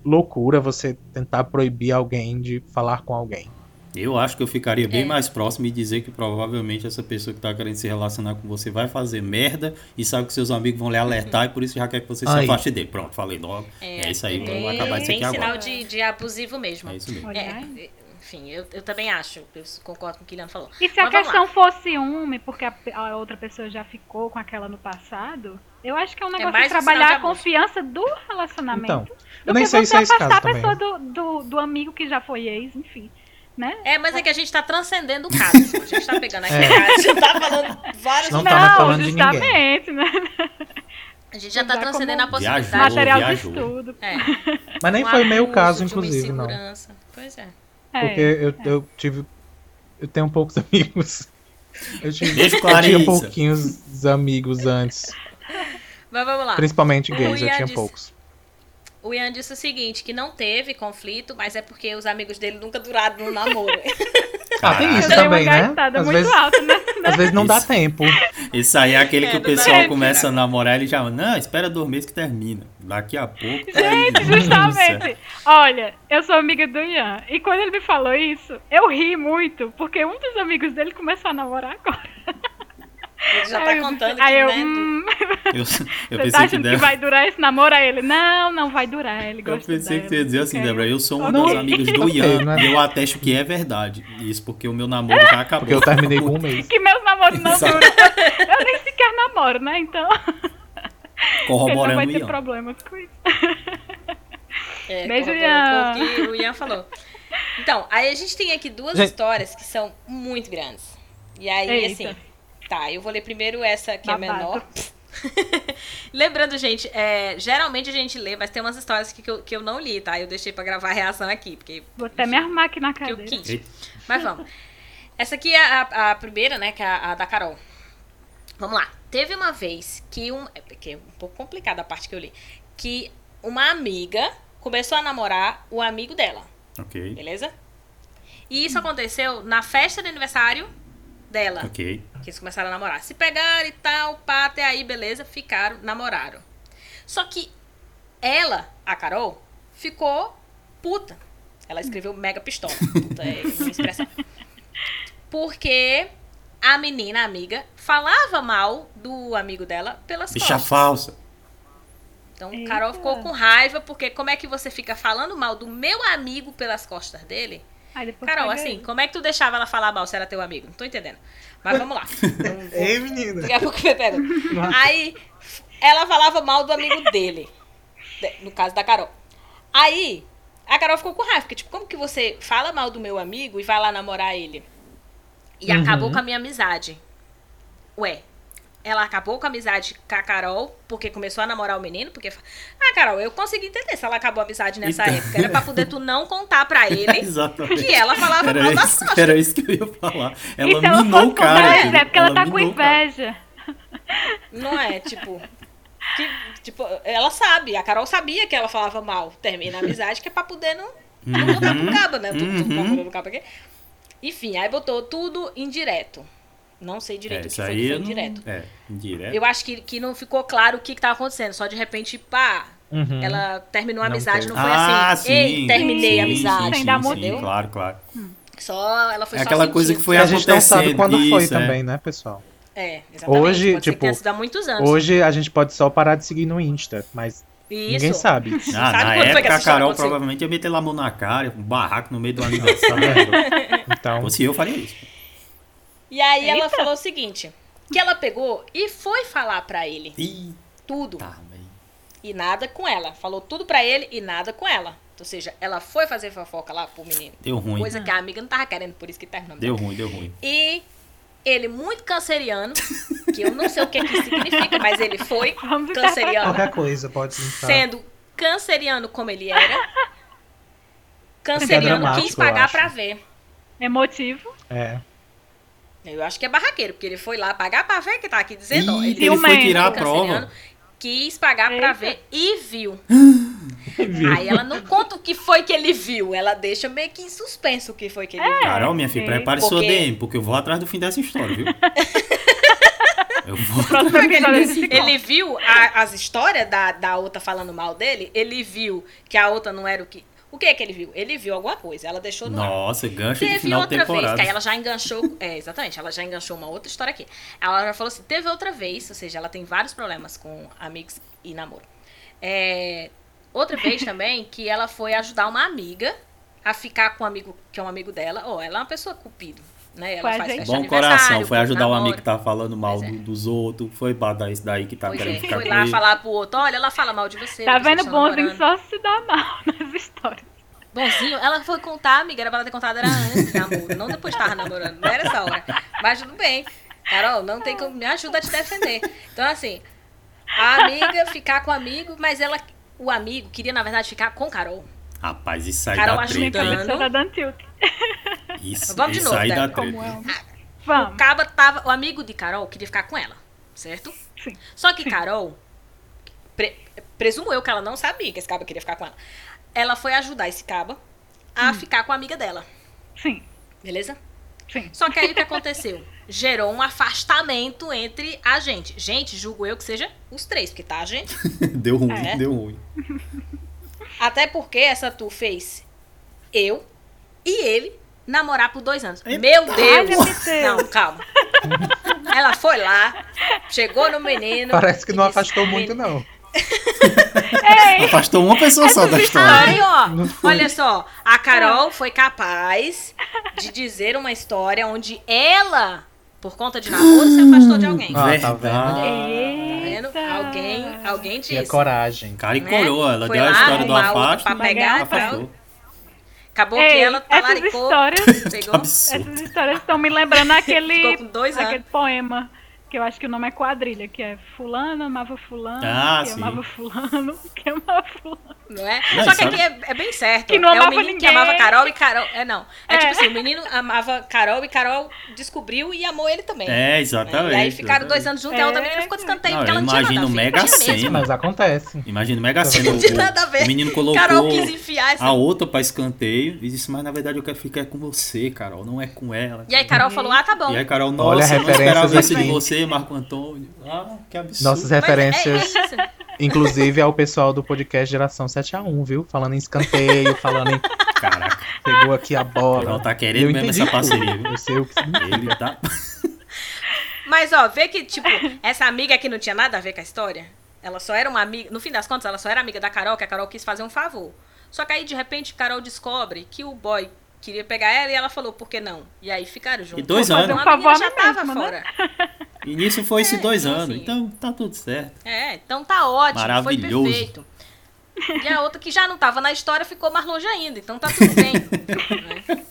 loucura você tentar proibir alguém de falar com alguém. Eu acho que eu ficaria bem é. mais próximo e dizer que provavelmente essa pessoa que está querendo se relacionar com você vai fazer merda e sabe que seus amigos vão lhe alertar e por isso já quer que você Aí. se afaste dele. Pronto, falei logo. É, é isso aí, vamos acabar isso aqui agora. sinal de, de abusivo mesmo. É isso mesmo. É, enfim, eu, eu também acho, eu concordo com o que o Kilian falou. E se Mas a questão fosse ciúme, porque a, a, outra pessoa já ficou com aquela no passado, eu acho que é um é negócio é de trabalhar a confiança do relacionamento. Então, eu nem sei se é esse caso a pessoa do, do, do amigo que já foi ex, enfim. Né? É, mas é que a gente tá transcendendo o caso. Assim, a gente tá pegando aqui é. a gente tá falando vários Não, não falando justamente, de ninguém. né? A gente já tá transcendendo a possibilidade. Viajou, Material viajou. de estudo. É. Mas nem um foi meio caso, inclusive, não. Pois é. é. Porque eu, eu tive. Eu tenho poucos *laughs* amigos. Eu, tive, eu tinha pouquinhos amigos antes. Mas vamos lá. Principalmente gays, eu tinha disse, poucos o Ian disse o seguinte, que não teve conflito, mas é porque os amigos dele nunca duraram no namoro. *laughs* ah, tem isso também, né? Às vezes, alto, né? às vezes não isso. dá tempo. Isso aí é aquele é, que o pessoal começa a namorar e ele já, não, espera dois meses que termina. Daqui a pouco. Tá Gente, *laughs* justamente. Olha, eu sou amiga do Ian. E quando ele me falou isso, eu ri muito, porque um dos amigos dele começou a namorar agora. *laughs* Ele já tá aí contando aí que, eu, né, hum, eu, *laughs* eu Você tá achando que, que, vai durar esse namoro? Aí ele, não, não vai durar. Ele gosta eu pensei que você ia dizer assim, Débora, eu sou uma das amigas do Ian né? e eu atesto que é verdade. Isso porque o meu namoro já acabou. Porque eu terminei com um *laughs* mês. Que meus namoros não duram. Eu nem sequer namoro, né? Então... Corroborando *laughs* ele não vai ter Ian. problemas com isso. É, Beijo, Ian. O que o Ian falou. Então, aí a gente tem aqui duas gente... histórias que são muito grandes. E aí, Eita. assim Tá, eu vou ler primeiro essa que Babado. é menor. *laughs* Lembrando, gente, é, geralmente a gente lê, mas tem umas histórias que, que, eu, que eu não li, tá? Eu deixei pra gravar a reação aqui, porque... Vou até me arrumar aqui na cadeira. Eu quis. Mas vamos. Essa aqui é a, a primeira, né, que é a, a, da Carol. Vamos lá. Teve uma vez que um... É porque é um pouco complicada a parte que eu li. Que uma amiga começou a namorar o amigo dela. Ok. Beleza? E isso aconteceu na festa de aniversário dela. Ok. Que eles começaram a namorar. Se pegaram e tal, pá, até aí, beleza, ficaram, namoraram. Só que ela, a Carol, ficou puta. Ela escreveu mega pistola. *laughs* Puta é uma expressão. Porque a menina, a amiga, falava mal do amigo dela pelas Bicha costas. falsa. Então, Eita. Carol ficou com raiva, porque como é que você fica falando mal do meu amigo pelas costas dele? Carol, assim, como é que tu deixava ela falar mal se era teu amigo? Não tô entendendo. Mas vamos lá. *laughs* Ei, menina. Daqui a pouco eu pego. Aí, ela falava mal do amigo dele. No caso da Carol. Aí, a Carol ficou com raiva. Porque, tipo, como que você fala mal do meu amigo e vai lá namorar ele? E uhum. acabou com a minha amizade. Ué, ela acabou com a amizade com a Carol, porque começou a namorar o menino, porque. Ah, Carol, eu consegui entender se ela acabou a amizade nessa então... época. Era pra poder tu não contar pra *laughs* ele que ela falava era mal das isso, costas. Era isso que eu ia falar. Ela então, minou o cara. É, é porque ela, ela tá com inveja. Não é, tipo. Que, tipo, ela sabe, a Carol sabia que ela falava mal. Termina a amizade, que é pra poder não, não uhum. voltar pro cabo, né? Tudo, tudo uhum. pro cabo aqui. Enfim, aí botou tudo indireto. Não sei direito é, o que foi, que foi indireto. É, indireto. Eu acho que, que não ficou claro o que, estava acontecendo. Só de repente, pá, uhum. ela terminou a amizade, não, não foi ah, assim. Sim, Ei, terminei sim, a amizade. Sim, sim, sim, claro, claro. Hum. Só, ela foi é aquela coisa que foi a gente não sabe quando isso, foi é. também, né, pessoal? É, exatamente. Hoje, pode tipo, há muitos anos. Hoje a gente pode só parar de seguir no Insta, mas isso. Ninguém sabe. *laughs* Ah, sabe na época a Carol provavelmente ia meter lá a mão na cara, um barraco no meio do *laughs* aniversário. então, se eu faria isso. E aí Eita. ela falou o seguinte: que ela pegou e foi falar para ele. Ih, tudo. Tá, e nada com ela. Falou tudo para ele e nada com ela. Ou seja, ela foi fazer fofoca lá pro menino. Deu ruim. Coisa que a amiga não tava querendo, por isso que terminou. Deu ruim, deu ruim. E ele muito canceriano, que eu não sei o que, que significa, mas ele foi *laughs* canceriano. Qualquer coisa pode ser. Sendo canceriano como ele era. Canceriano é quis pagar para ver. Emotivo. É. Eu acho que é barraqueiro, porque ele foi lá pagar pra ver que tá aqui dizendo. Ih, ele, ele foi tirar a prova. quis pagar Eita. pra ver e *gasps* viu. Aí ela não conta o que foi que ele viu, ela deixa meio que em suspenso o que foi que ele é. viu. Carol, minha filha, prepare porque... sua DM, porque eu vou atrás do fim dessa história, viu? *laughs* eu vou atrás. Ele, ele viu a, as histórias da, da outra falando mal dele, ele viu que a outra não era o que o que é que ele viu? Ele viu alguma coisa, ela deixou no Nossa, gancho teve de final outra de vez, que aí ela já enganchou, é, exatamente, ela já enganchou uma outra história aqui. Ela já falou assim, teve outra vez, ou seja, ela tem vários problemas com amigos e namoro. É, outra vez também que ela foi ajudar uma amiga a ficar com um amigo que é um amigo dela. Oh, ela é uma pessoa cupido. Né? Ela faz festa Bom coração, foi ajudar o um amigo que tava falando mal é. dos outros, foi dar isso daí que tá pois querendo é. ficar Foi lá ele. falar pro outro, olha, ela fala mal de você. Tá vendo bonzinho só se dá mal *laughs* nas histórias. Bonzinho, ela foi contar, amiga, era pra ela ter contado era antes de namoro, não depois de tava namorando, não era essa hora. Mas tudo bem. Carol, não tem como, me ajuda a te defender. Então, assim, a amiga ficar com o amigo, mas ela, o amigo queria, na verdade, ficar com Carol. Rapaz, isso aí Carol dá treta. Ajudando. *laughs* Isso, Vamos de isso novo, aí dá treta. É Vamos. O Caba tava. O amigo de Carol queria ficar com ela, certo? Sim. Só que Carol. Pre, presumo eu que ela não sabia que esse Caba queria ficar com ela. Ela foi ajudar esse Caba a hum. ficar com a amiga dela. Sim. Beleza? Sim. Só que aí o que aconteceu? Gerou um afastamento entre a gente. Gente, julgo eu que seja os três, porque tá, gente? *laughs* deu ruim, é. deu ruim. Até porque essa tu fez eu e ele namorar por dois anos. Eita. Meu Deus! Ai, não, calma. Ela foi lá, chegou no menino. Parece que não disse, afastou muito, não. Afastou uma pessoa só da história. Aí, ó, olha só, a Carol foi capaz de dizer uma história onde ela, por conta de namoro, se afastou de alguém. Ah, tá vendo? Tá vendo? Alguém, alguém disse. E coragem. Cara e né? coroa, ela foi deu a história do afasto. Pra pegar, afastou. Acabou Ei, que ela talaricou. Essas histórias, pegou, essas histórias estão me lembrando *laughs* aquele, aquele poema que eu acho que o nome é quadrilha, que é fulano amava fulano, ah, que sim. amava fulano, *laughs* que amava fulano. Não é? Não, Só que aqui é, é, bem certo. Que não é amava o menino ninguém. que amava Carol e Carol. É, não. É, é, tipo assim, o menino amava Carol e Carol descobriu e amou ele também. É, exatamente. E aí ficaram dois anos juntos é, e a outra menina ficou descanteio porque ela não tinha nada a ver. Mega cena. Mas acontece. Imagina Mega Sena. Não tinha nada a ver. O menino colocou Carol quis enfiar essa... a outra pra escanteio e disse, mas na verdade eu quero ficar com você, Carol, não é com ela. E aí Carol falou, ah, tá bom. E aí Carol, nossa, Olha não esperava isso de você, Marco Antônio. Ah, que absurdo. Nossas referências... Inclusive ao pessoal do podcast Geração 7x1, viu? Falando em escanteio, falando em. Caraca. Pegou aqui a bola. Não tá querendo mesmo essa parceria. Eu sei o que Ele tá. Mas, ó, vê que, tipo, essa amiga que não tinha nada a ver com a história, ela só era uma amiga. No fim das contas, ela só era amiga da Carol, que a Carol quis fazer um favor. Só que aí, de repente, Carol descobre que o boy queria pegar ela e ela falou, por que não? E aí ficaram juntos. E dois anos. Um favor já tava mesmo, né? fora. Né? E nisso foi esses é, dois então, anos, assim, então tá tudo certo. É, então tá ótimo, Maravilhoso. foi perfeito. E a outra que já não tava na história ficou mais longe ainda, então tá tudo bem. né?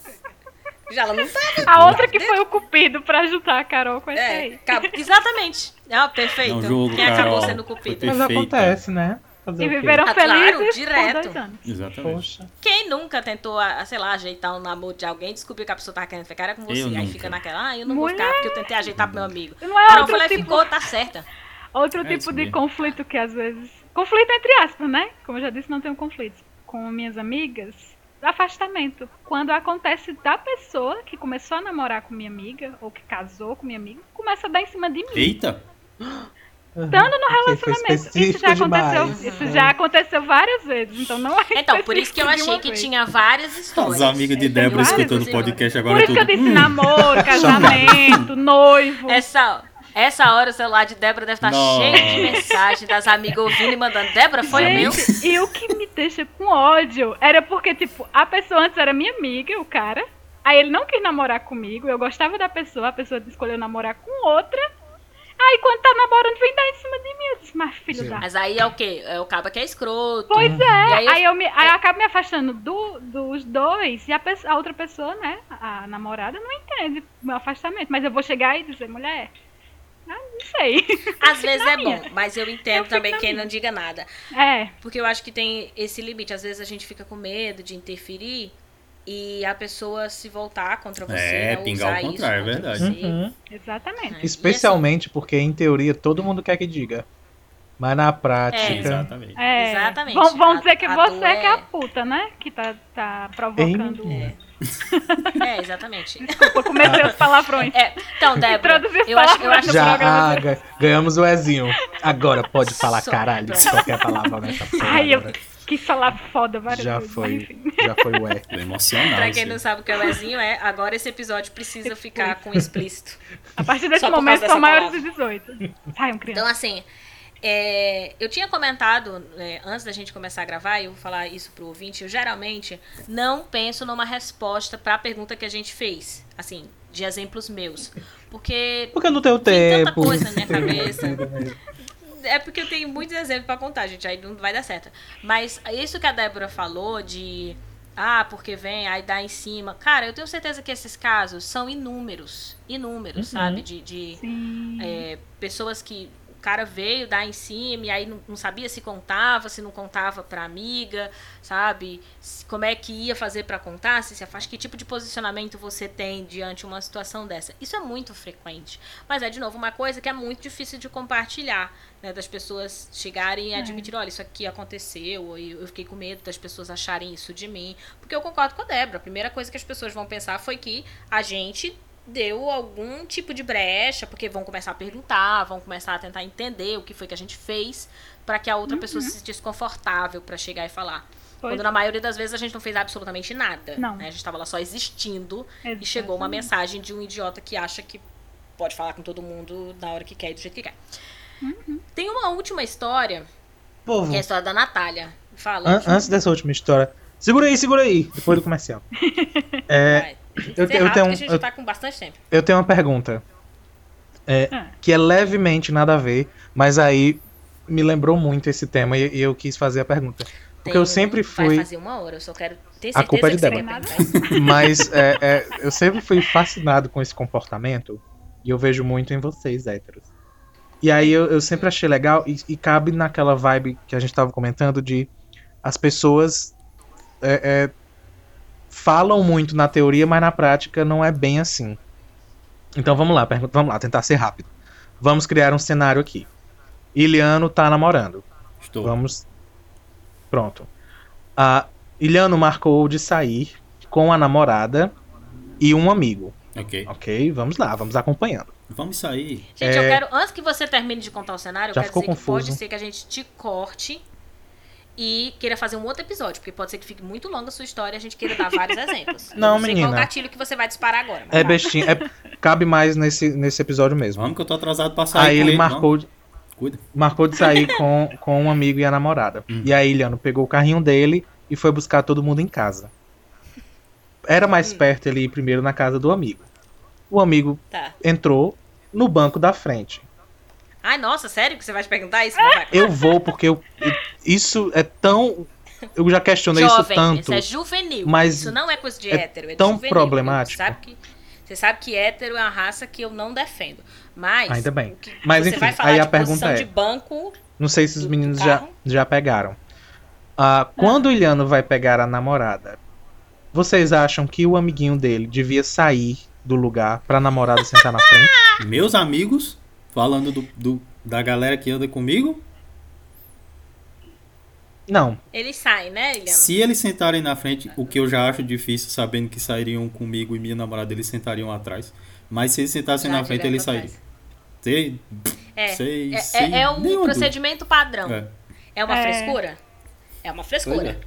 Já ela não tava. A outra que foi o cupido pra ajudar a Carol com essa é, aí. Exatamente. Ah, perfeito. Jogo, Quem Carol, acabou sendo cupido. Mas acontece, né? Fazer e viveram ah, felizes claro, direto. Exatamente. Poxa. Quem nunca tentou, sei lá, ajeitar um namoro de alguém, descobriu que a pessoa tava querendo ficar com você, eu aí nunca. fica naquela, ah, eu não Mulher... vou ficar porque eu tentei ajeitar pro meu amigo. Não é outro falei, tipo... ficou, tá certa. Outro é tipo de mesmo. conflito que às vezes. Conflito entre aspas, né? Como eu já disse, não tenho conflitos. Com minhas amigas, afastamento. Quando acontece da pessoa que começou a namorar com minha amiga, ou que casou com minha amiga, começa a dar em cima de mim. Eita! *gasps* Estando no relacionamento. Isso já aconteceu. Demais. Isso já aconteceu várias vezes. Então não é. Então, por isso que eu achei que tinha várias histórias. Os amigos de Débora escutando o podcast agora. Por isso tudo. que eu disse namoro, casamento, noivo. Essa. Essa hora o celular de Débora deve estar Nossa. cheio de mensagem das amigas ouvindo e mandando. Débora, foi Gente, o meu? E o que me deixa com ódio era porque, tipo, a pessoa antes era minha amiga, o cara. Aí ele não quis namorar comigo, eu gostava da pessoa, a pessoa escolheu namorar com outra. Aí quando tá namorando, vem dar em cima de mim. Eu disse, mas filho da. Mas aí é o quê? É o cabo que é escroto. Pois é. Aí, aí, eu, me, aí eu acabo me afastando do, dos dois. E a, pessoa, a outra pessoa, né? A namorada não entende o meu afastamento. Mas eu vou chegar e dizer, mulher. Ah, não sei. *laughs* Às vezes é bom, mas eu entendo eu também quem não diga nada. É. Porque eu acho que tem esse limite. Às vezes a gente fica com medo de interferir e a pessoa se voltar contra você. É, né, pingar o contrário, é verdade. Uhum. Exatamente. Especialmente porque, em teoria, todo mundo quer que diga. Mas na prática. É, exatamente. É, Exatamente. Vão, vão dizer A- que a você dor que é a é- puta, né? Que tá, tá provocando. Hein? É, *laughs* exatamente. Desculpa, comecei os palavrões. É, então, *laughs* Débora, eu acho, eu acho Já programa. ah, ga- ganhamos o Ezinho. Agora pode falar Só. caralho qualquer palavra nessa *laughs* porra. Ai, eu agora. quis falar foda várias Já vezes, foi. Já foi o E. Tô *laughs* emocionado. Pra quem assim. não sabe o que é o Ezinho, é agora esse episódio precisa ficar com explícito. A partir desse momento são maiores de 18. Saiam, criança. Então, assim, é, eu tinha comentado, é, antes da gente começar a gravar, e eu vou falar isso pro ouvinte, eu geralmente não penso numa resposta pra pergunta que a gente fez. Assim, de exemplos meus. Porque Porque não tem o Tem tanta tempo. coisa na minha cabeça. *laughs* É porque eu tenho muitos exemplos pra contar, gente. Aí não vai dar certo. Mas isso que a Débora falou de. Ah, porque vem, aí dá em cima. Cara, eu tenho certeza que esses casos são inúmeros. Inúmeros, Uhum. sabe? De, de é, pessoas que cara veio dar em cima e aí não, não sabia se contava, se não contava pra amiga, sabe? Como é que ia fazer pra contar, se se afasta, que tipo de posicionamento você tem diante de uma situação dessa. Isso é muito frequente. Mas é, de novo, uma coisa que é muito difícil de compartilhar, né? Das pessoas chegarem e admitir, olha, isso aqui aconteceu, ou eu eu fiquei com medo das pessoas acharem isso de mim. Porque eu concordo com a Débora. A primeira coisa que as pessoas vão pensar foi que a gente deu algum tipo de brecha, porque vão começar a perguntar, vão começar a tentar entender o que foi que a gente fez, para que a outra pessoa se sentisse confortável para chegar e falar. Pois Quando na maioria das vezes a gente não fez absolutamente nada. Não. né? A gente estava lá só existindo e Exatamente. chegou uma mensagem de um idiota que acha que pode falar com todo mundo na hora que quer e do jeito que quer. Tem uma última história, Povo, que é a história da Natália. Fala. an- antes dessa última história. Segura aí, segura aí. Depois do comercial. *laughs* É, Vai. Eu, Ser te- eu rápido, tenho, a gente eu, tá com bastante tempo. eu tenho uma pergunta. É, Ah. que é levemente nada a ver, mas aí me lembrou muito esse tema e, e eu quis fazer a pergunta. Porque eu Tem- sempre Vai fui. fazer uma hora, eu só quero ter A certeza culpa é de Débora. vai. Mas é, é, eu sempre fui fascinado com esse comportamento e eu vejo muito em vocês, héteros. E aí eu, eu sempre achei legal e, e cabe naquela vibe que a gente tava comentando de as pessoas é, é, falam muito na teoria, mas na prática não é bem assim. Então vamos lá, vamos lá, tentar ser rápido. Vamos criar um cenário aqui. Iliano tá namorando. Estou. Vamos. Pronto. A Iliano marcou de sair com a namorada e um amigo. Ok. Ok? Vamos lá, vamos acompanhando. Vamos sair. Gente, É. eu quero, antes que você termine de contar o cenário, eu Já quero ficou dizer confuso. que pode ser que a gente te corte e queira fazer um outro episódio, porque pode ser que fique muito longa a sua história e a gente queira dar vários *laughs* exemplos. Não, sei menina. qual gatilho que você vai disparar agora. É vai. bestinha. é- cabe mais nesse, nesse episódio mesmo. Vamos que eu tô atrasado pra sair. Aí com ele marcou, de- Cuida. marcou de sair *laughs* com, com um amigo e a namorada. Hum. E aí Iliano pegou o carrinho dele e foi buscar todo mundo em casa. Era mais Hum. perto ele ir primeiro na casa do amigo. O amigo Tá. entrou no banco da frente. Ai, nossa, sério que você vai te perguntar isso? Eu vou porque eu, isso é tão. Eu já questionei isso Jovem, tanto. isso é juvenil. mas isso não é coisa de é hétero, é tão juvenil. problemático. Você sabe, que, você sabe que hétero é uma raça que eu não defendo. Mas. Ainda bem. Mas, você enfim, vai falar aí de a pergunta é- de banco. Não sei se os meninos já, já pegaram. Ah, quando o Iliano vai pegar a namorada, vocês acham que o amiguinho dele devia sair do lugar pra namorada sentar na frente? Meus amigos, falando do, do- da galera que anda comigo, Não. Ele sai, né, Eliana? se eles sentarem na frente, o que eu já acho difícil, sabendo que sairiam comigo e minha namorada, eles sentariam atrás. Mas se eles sentassem Já na frente, eles sairiam. Sei, É, sei, é, sei, é, é o nenhum procedimento padrão. dúvida. É uma É. frescura? É uma frescura.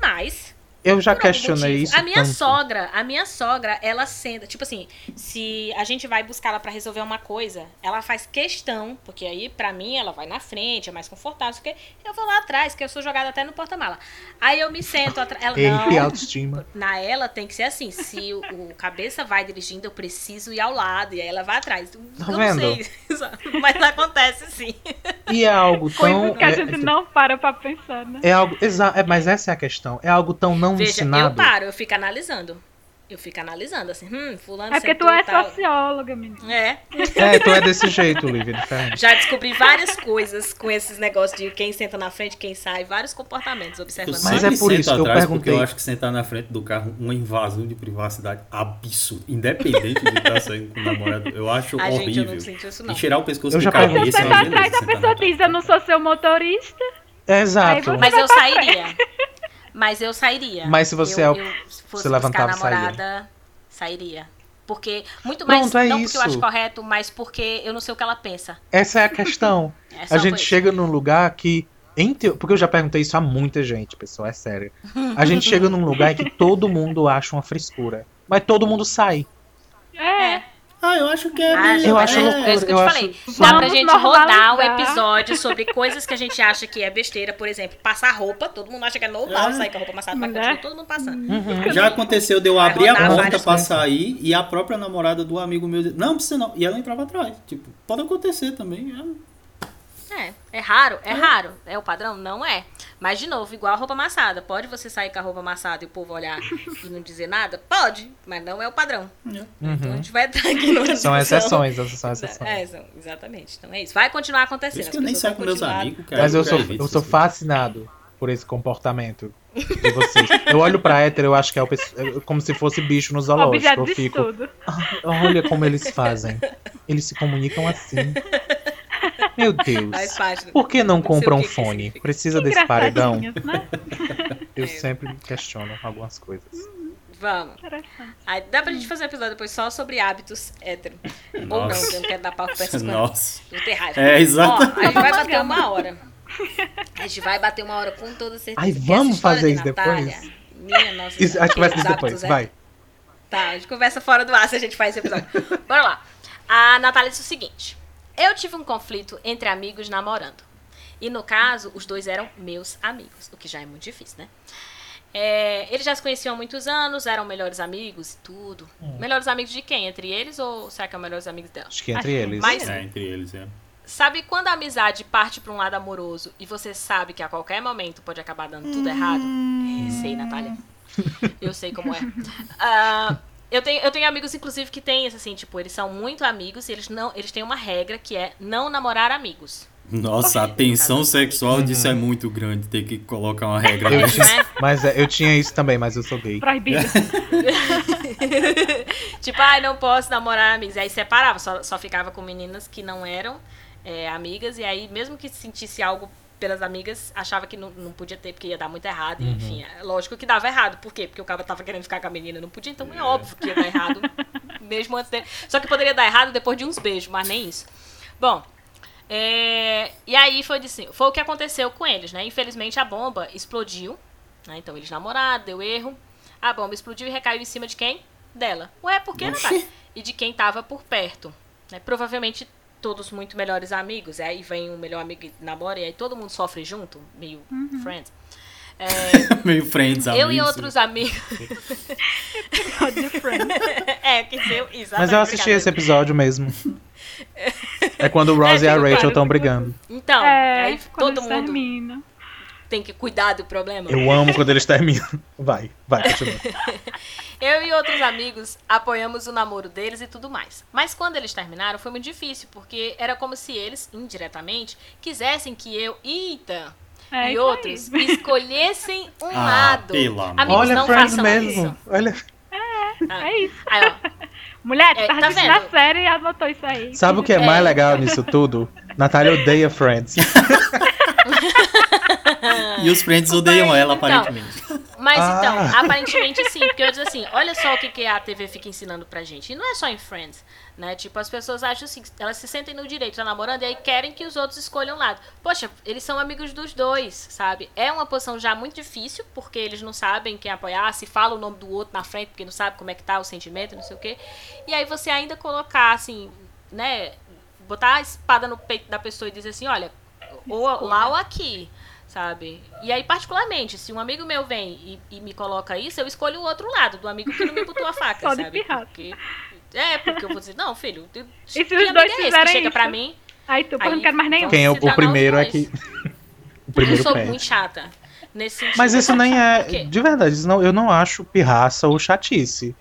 Mas Eu já questionei isso. A minha tanto. sogra, a minha sogra, ela senta, tipo assim, se a gente vai buscar ela pra resolver uma coisa, ela faz questão, porque aí pra mim ela vai na frente, é mais confortável, porque eu vou lá atrás, que eu sou jogada até no porta-mala. Aí eu me sento atrás, ela não, autoestima. na ela tem que ser assim, se o, o cabeça vai dirigindo, eu preciso ir ao lado, e aí ela vai atrás. Eu Tá não vendo? *laughs* sei, mas acontece sim. E é algo Coisas tão. que a é, gente não para pra pensar, né? é algo. Exa é, mas essa é a questão. É algo tão não Veja, ensinado. eu paro, eu fico analisando. Eu fico analisando assim, hum, fulano É porque tu é socióloga, menina. É. É, tu é desse jeito, Lívia, diferente. Já descobri várias coisas com esses negócios de quem senta na frente, quem sai, vários comportamentos observando. Mas é por isso que eu perguntei. Porque eu acho que sentar na frente do carro uma invasão de privacidade absurda, independente de estar saindo com o namorado. Eu acho Ai, horrível. Gente, eu não senti isso não. E tirar o pescoço Eu cabeça. perguntei. Você tá atrás, a pessoa diz, eu não sou seu motorista. Exato. Mas eu sairia. Mas eu sairia. Mas se você eu, é o- eu, se fosse se levantava, buscar a namorada, sairia. Porque, muito mais, Pronto, é não porque eu acho isso. correto, mas porque eu não sei o que ela pensa. Essa é a questão. *laughs* É A gente isso. chega num lugar que. Em teo- Porque eu já perguntei isso a muita gente, pessoal, é sério. A gente *laughs* chega num lugar que todo mundo acha uma frescura. Mas todo mundo sai. É. Ah, eu acho que é. Ah, Eu acho é, loucura, é isso que eu, te acho- falei. Dá pra Vamos gente rodar um episódio sobre coisas que a gente acha que é besteira. Por exemplo, passar roupa. Todo mundo acha que é normal É. sair com a roupa amassada, mas Né? continua todo mundo passando. Uhum. Já aconteceu de eu abrir a porta pra coisas. sair e a própria namorada do amigo meu dizer, não, precisa não. E ela entrava atrás. Tipo, pode acontecer também. é. É, é raro, é raro. É o padrão? Não é. Mas, de novo, igual a roupa amassada. Pode você sair com a roupa amassada e o povo olhar e não dizer nada? Pode, mas não é o padrão. Então a Uhum. gente vai entrar aqui numa São exceções, essas são exceções. É, são- exatamente. Então é isso. Vai continuar Por acontecendo. isso que eu nem saio com meus amigos, cara. Mas eu sou, evito eu sou fascinado por esse comportamento de vocês. Eu olho pra hétero, eu acho que é, o é como se fosse bicho no zoológico. Objeto Eu fico, estudo. olha como eles fazem. Eles se comunicam assim. *laughs* Meu *laughs* Deus. Faz parte do- Por que não Não compra um fone? Precisa desse paredão? Né? *laughs* Eu É. sempre questiono algumas coisas. Vamos. Aí dá pra gente fazer um episódio depois só sobre hábitos hétero. Ou não, Nossa. eu não quero dar palco pra essas coisas. Nossa. Raiva. É, exato. Ó, a gente vai bater uma hora. A gente vai bater uma hora com toda certeza. Porque vamos fazer de isso Natália, depois? Minha nossa. Isso, a gente senhora, vai fazer os isso depois, hábitos vai. Tá, a gente conversa fora do ar se a gente faz esse episódio. Bora lá. A Natália disse o seguinte: Eu tive um conflito entre amigos namorando. E no caso, os dois eram meus amigos, o que já é muito difícil, né? É, eles já se conheciam há muitos anos, eram melhores amigos e tudo. Hum. Melhores amigos de quem? Entre eles ou será que são melhores amigos dela? Acho que entre Acho eles. mais- É, entre eles, é. Sabe quando a amizade parte pra um lado amoroso e você sabe que a qualquer momento pode acabar dando tudo errado? É, sei, Natália. *laughs* Eu sei como é. *laughs* Ah, eu, tenho, eu tenho amigos, inclusive, que têm isso, assim, tipo, eles são muito amigos e eles, não, eles têm uma regra que é não namorar amigos. Nossa, a tensão sexual disso é muito grande, ter que colocar uma regra Eu dessa. tinha- *laughs* Né? mas é, eu tinha isso também, mas eu sou gay. Proibido. *laughs* tipo, ai, não posso namorar amigos. E aí separava, só, só ficava com meninas que não eram é, amigas. E aí, mesmo que sentisse algo pelas amigas, achava que não, não podia ter, porque ia dar muito errado. E, enfim, é lógico que dava errado. Por quê? Porque o cara tava querendo ficar com a menina, não podia, então é óbvio que ia dar errado. *laughs* mesmo antes dele. Só que poderia dar errado depois de uns beijos, mas nem isso. Bom. é, e aí foi, assim, foi o que aconteceu com eles, né? Infelizmente a bomba explodiu. né? Então eles namoraram, deu erro. A bomba explodiu e recaiu em cima de quem? Dela. Ué, por que. Natália? E de quem tava por perto. Né? Provavelmente todos muito melhores amigos. Aí vem um melhor amigo e namora, e aí todo mundo sofre junto, meio friends. É, *laughs* Meio friends, amigos. eu e outros amigos. *laughs* é, que eu. Exatamente. Mas eu assisti esse episódio mesmo. *laughs* É quando o Ross É, e a Rachel estão brigando. Então, É, aí todo mundo terminam. Tem que cuidar do problema. Eu amo quando eles terminam. Vai, vai, continua. *laughs* Eu e outros amigos apoiamos o namoro deles e tudo mais. Mas quando eles terminaram foi muito difícil, porque era como se eles, indiretamente, quisessem que eu, eita, É e outros aí. *laughs* escolhessem um Ah, lado. pelo amor. Amigos, Olha não Friends façam mesmo. isso. Olha. Ah, É isso. aí, ó, *laughs* Mulher, tu É, tava tá assistindo a vendo? série e anotou isso aí. Sabe o que é É. mais legal nisso tudo? Natália odeia Friends. E os friends odeiam ela, Então. aparentemente. Mas Ah. então, aparentemente sim, porque eu digo assim, olha só o que, que a TV fica ensinando pra gente. E não é só em Friends, né? Tipo, as pessoas acham assim, elas se sentem no direito, tá namorando, e aí querem que os outros escolham um lado. Poxa, eles são amigos dos dois, sabe? É uma posição já muito difícil, porque eles não sabem quem apoiar, se fala o nome do outro na frente, porque não sabe como é que tá o sentimento, não sei o quê. E aí você ainda colocar, assim, né? Botar a espada no peito da pessoa e dizer assim, olha, ou lá ou aqui sabe? E aí, particularmente, se um amigo meu vem e, e me coloca isso, eu escolho o outro lado, do amigo que não me botou a *laughs* faca, Só sabe? Porque, é, porque eu vou dizer, não, filho, tu, se que os dois é esse que chega isso? pra mim, Aí tu, Aí, não quero mais nenhum. Quem é o, Se *laughs* o primeiro é que. O eu primeiro sou pede. muito chata nesse sentido. Mas isso nem é. De verdade, isso não, eu não acho pirraça ou chatice.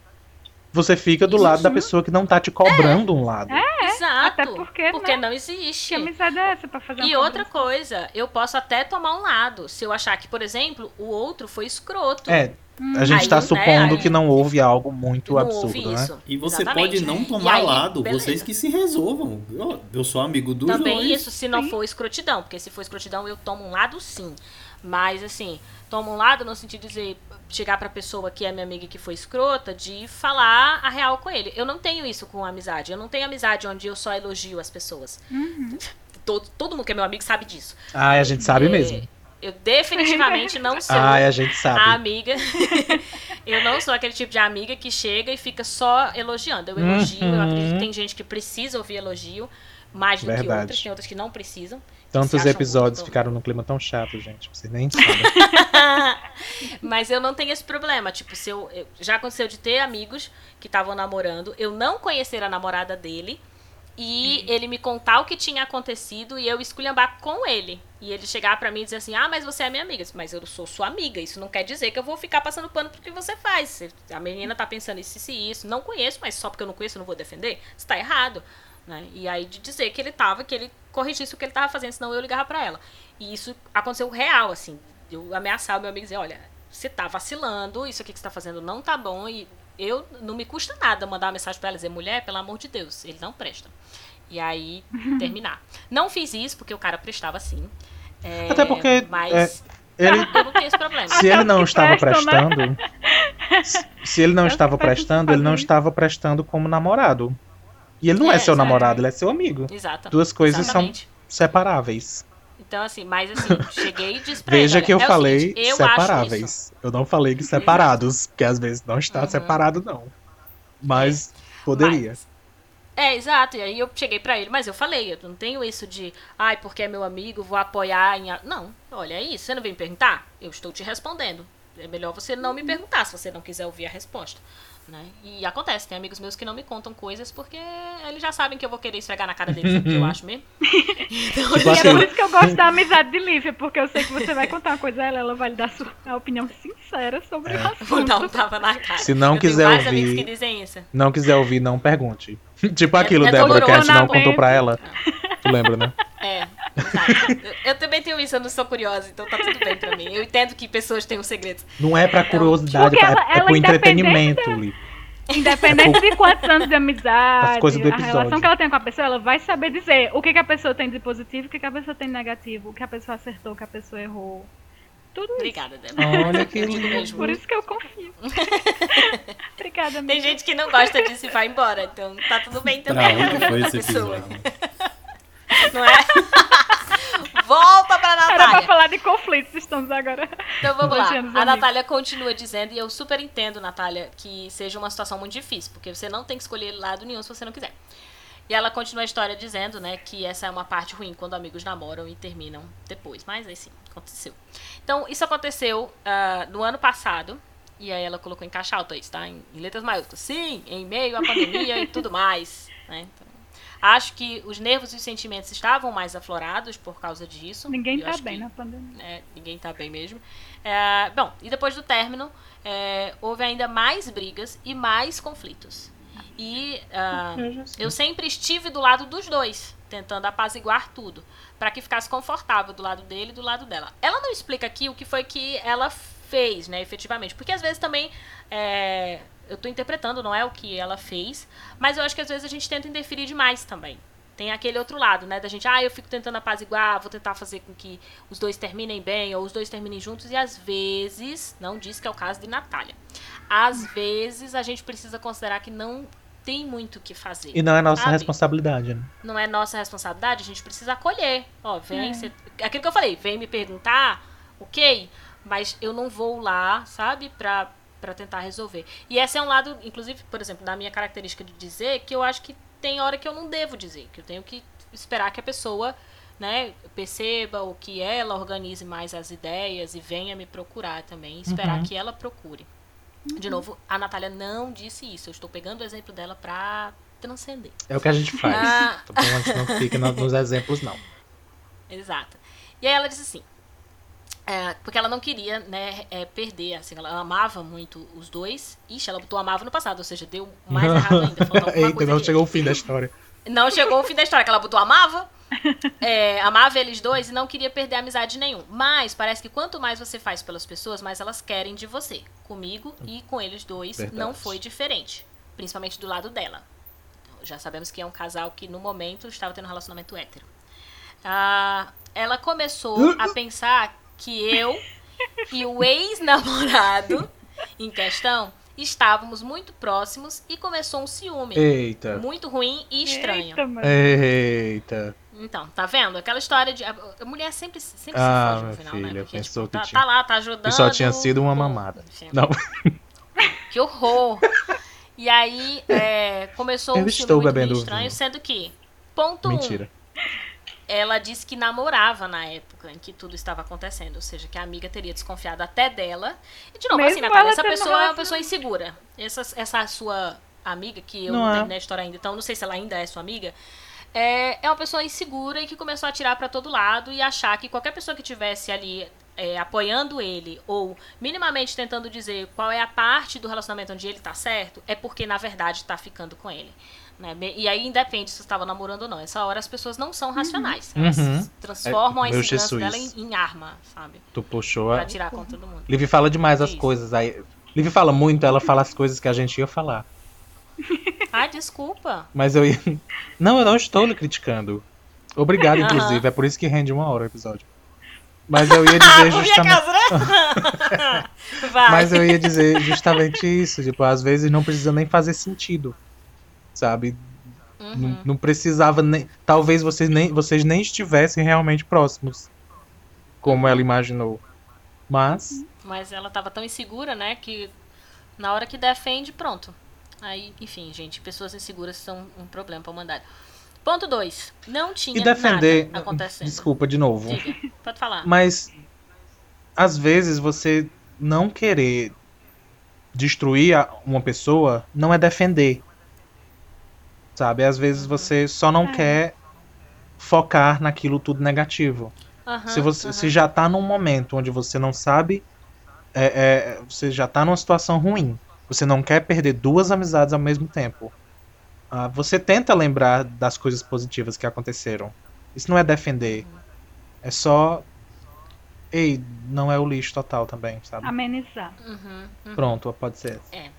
você fica do lado da pessoa que não tá te cobrando é. um lado. É, Exato. Até porque, porque né? não existe. Que amizade é essa pra fazer E uma outra coisa, eu posso até tomar um lado. Se eu achar que, por exemplo, o outro foi escroto. É, a gente Aí, tá né, supondo aí- que não houve algo muito não absurdo, houve né? isso. E você Exatamente. pode não tomar aí, lado, beleza. vocês que se resolvam. Eu, eu sou amigo dos Também dois. isso, se não Sim. for escrotidão. Porque se for escrotidão, eu tomo um lado sim. Mas, assim, tomo um lado no sentido de dizer, chegar pra pessoa que é minha amiga e que foi escrota, de falar a real com ele. Eu não tenho isso com amizade. Eu não tenho amizade onde eu só elogio as pessoas. Todo, todo mundo que é meu amigo sabe disso. Ai, a gente sabe É, mesmo. Eu definitivamente não *laughs* sou Ai, a gente a sabe. amiga. *laughs* eu não sou aquele tipo de amiga que chega e fica só elogiando. Eu elogio, eu Uhum. acredito que tem gente que precisa ouvir elogio, mais do que Verdade. outras, tem outras que não precisam. Tantos episódios muito- ficaram num clima tão chato, gente. Vocês nem sabem. *laughs* Mas eu não tenho esse problema. Tipo, se eu, eu- já aconteceu de ter amigos que estavam namorando, eu não conhecer a namorada dele e ele me contar o que tinha acontecido e eu esculhambar com ele. E ele chegar pra mim e dizer assim: Ah, mas você é minha amiga. Mas eu sou sua amiga. Isso não quer dizer que eu vou ficar passando pano pro que você faz. A menina tá pensando isso, isso e isso. Não conheço, mas só porque eu não conheço eu não vou defender. Isso tá errado. Né? E aí de dizer que ele tava, que ele corrigisse o que ele tava fazendo, senão eu ligava pra ela. E isso aconteceu real, assim. Eu ameaçar o meu amigo e dizer, olha, você tá vacilando, isso aqui que você tá fazendo não tá bom. E eu não me custa nada mandar uma mensagem pra ela e dizer, mulher, pelo amor de Deus, ele não presta. E aí, *laughs* terminar. Não fiz isso porque o cara prestava sim. É, Até porque, Mas Ele, *laughs* eu não tenho esse problema. se ele não estava né? prestando. se- ele não estava prestando, ele não estava prestando como namorado. E ele não é, É, seu é. namorado, ele é seu amigo. Exato. Duas coisas Exatamente. são separáveis. Então, assim, mas assim, *laughs* cheguei e disse pra Veja ele, que eu é falei seguinte, eu separáveis. Eu não falei que *laughs* separados, porque às vezes não está Uhum. separado, não. Mas poderia. Mas- é, exato. E aí eu cheguei pra ele, mas eu falei, eu não tenho isso de, ai, porque é meu amigo, vou apoiar em. a-". Não, olha, é isso. Você não vem me perguntar? Eu estou te respondendo. É melhor você não me perguntar se você não quiser ouvir a resposta. Né? E acontece, tem amigos meus que não me contam coisas porque eles já sabem que eu vou querer esfregar na cara deles o que eu acho mesmo. *laughs* Então, Tipo E é assim, por isso que eu gosto da amizade de Lívia, porque eu sei que você vai *laughs* contar uma coisa a ela, ela vai lhe dar sua, a opinião sincera sobre o vou dar um assunto. tapa na cara. Se não eu quiser ouvir- que dizem isso. Não quiser ouvir, não pergunte. *laughs* tipo aquilo, é Débora, que a gente não contou pra ela. Tu lembra, né? É. Eu, eu também tenho isso, eu não sou curiosa, então tá tudo bem pra mim. Eu entendo que pessoas têm um segredo. Não é pra curiosidade, Porque é, ela- é ela pro entretenimento, Li. Independente de quantos anos de amizade, a relação que ela tem com a pessoa, ela vai saber dizer o que, que a pessoa tem de positivo, o que, que a pessoa tem de negativo, o que a pessoa acertou, o que a pessoa errou. Tudo isso. Obrigada, Débora. Olha que lindo. mesmo. Por isso que eu confio. *laughs* Obrigada, amiga. Tem gente que não gosta disso e vai embora, então tá tudo bem Pra também. onde foi esse Pessoa, episódio? Não é? *laughs* Volta pra Era pra Natália. falar de conflitos, estamos agora. Então vamos lá. A. Natália continua dizendo, e eu super entendo, Natália, que seja uma situação muito difícil, porque você não tem que escolher lado nenhum se você não quiser. E ela continua a história dizendo, né, que essa é uma parte ruim quando amigos namoram e terminam depois. Mas assim, aconteceu. Então, isso aconteceu ah, no ano passado. E aí ela colocou em caixa alta isso, tá? Em, em letras maiúsculas. Sim, em meio à pandemia e tudo mais. Né? Então, acho que os nervos e os sentimentos estavam mais aflorados por causa disso. Ninguém tá acho bem que- na pandemia. é, ninguém tá bem mesmo. É, bom, e depois do término, é, houve ainda mais brigas e mais conflitos. E ah, eu sempre estive do lado dos dois, tentando apaziguar tudo, para que ficasse confortável do lado dele e do lado dela. Ela não explica aqui o que foi que ela fez, né, efetivamente, porque às vezes também é, eu tô interpretando, não é o que ela fez, mas eu acho que às vezes a gente tenta interferir demais também. Tem aquele outro lado, né? Da gente, ah, eu fico tentando apaziguar, vou tentar fazer com que os dois terminem bem, ou os dois terminem juntos, e às vezes, não diz que é o caso de Natália. Às vezes a gente precisa considerar que não tem muito o que fazer. E não é nossa sabe? responsabilidade, né? Não é nossa responsabilidade, a gente precisa acolher. Ó, vem, É. cê- aquilo que eu falei, vem me perguntar, ok, mas eu não vou lá, sabe, pra, pra tentar resolver. E esse é um lado, inclusive, por exemplo, da minha característica de dizer, que eu acho que tem hora que eu não devo dizer, que eu tenho que esperar que a pessoa, né, perceba o que ela organize mais as ideias e venha me procurar também, esperar Uhum. que ela procure. De novo, a Natália não disse isso. Eu estou pegando o exemplo dela pra transcender. É o que a gente faz. Ah. Então a gente não fica no- nos exemplos, não. *laughs* Exato. E aí ela disse assim: É, porque ela não queria, né, é, perder, assim, ela amava muito os dois. Ixi, ela botou amava no passado, ou seja, deu mais *laughs* errado ainda. Eita, não chegou o fim da história. Não chegou o fim da história, que ela botou amava, *laughs* é, amava eles dois e não queria perder amizade nenhum. Mas parece que quanto mais você faz pelas pessoas, mais elas querem de você. Comigo e com eles dois Verdade. não foi diferente. Principalmente do lado dela. Já sabemos que é um casal que no momento estava tendo um relacionamento hétero. Ah, ela começou a *laughs* pensar que eu e o ex-namorado em questão estávamos muito próximos e começou um ciúme. Eita. Muito ruim e estranho. Eita. Eita. Então, tá vendo? Aquela história de. A mulher sempre, sempre ah, se foge no final, né? filha, né? Porque, pensou tipo, que tá, tinha... tá, lá, tá ajudando. E só tinha sido uma mamada. Enfim, Não. Que horror. E aí, é, começou Eu um estou filme muito estranho, vinho. sendo que, ponto Mentira. Um, ela disse que namorava na época em que tudo estava acontecendo, ou seja, que a amiga teria desconfiado até dela. E de novo, assim, Mesmo assim, Natália, essa pessoa é uma pessoa insegura. Essa, essa sua amiga, que eu não, não é. terminei a história ainda, então não sei se ela ainda é sua amiga, é, é uma pessoa insegura e que começou a atirar para todo lado e achar que qualquer pessoa que tivesse ali é, apoiando ele ou minimamente tentando dizer qual é a parte do relacionamento onde ele tá certo, é porque na verdade tá ficando com ele. Né? E aí independe se você estava namorando ou não. Essa hora as pessoas não são racionais. Elas uhum. transformam é, a insegurança dela em, em, arma, sabe? Tu puxou pra tirar conta do mundo. Liv fala demais as Isso. coisas. Aí, Liv fala muito, ela fala as coisas que a gente ia falar. *laughs* Ah, desculpa. Mas eu ia... Não, eu não estou lhe criticando. Obrigado, *laughs* inclusive. É por isso que rende uma hora o episódio. Mas eu ia dizer *laughs* justamente. Mas eu ia dizer justamente isso. Tipo, às vezes não precisa nem fazer sentido sabe? Uhum. Não, não, precisava nem. Talvez vocês nem, vocês nem estivessem realmente próximos. Como ela imaginou. Mas. Mas ela tava tão insegura, né? Que na hora que defende, pronto. Aí, enfim, gente, pessoas inseguras são um problema pra humanidade. Ponto 2. Não tinha e defender, nada acontecendo. Desculpa, de novo. Diga, pode falar. Mas, às vezes, você não querer destruir uma pessoa não é defender sabe? Às vezes você só não é. quer focar naquilo tudo negativo. Uhum, se você uhum. se já tá num momento onde você não sabe, é, é, você já tá numa situação ruim. Você não quer perder duas amizades ao mesmo tempo. Ah, você tenta lembrar das coisas positivas que aconteceram. Isso não é defender. É só. Ei, não é o lixo total também, sabe? Amenizar. Uhum, uhum. Pronto, pode ser. É.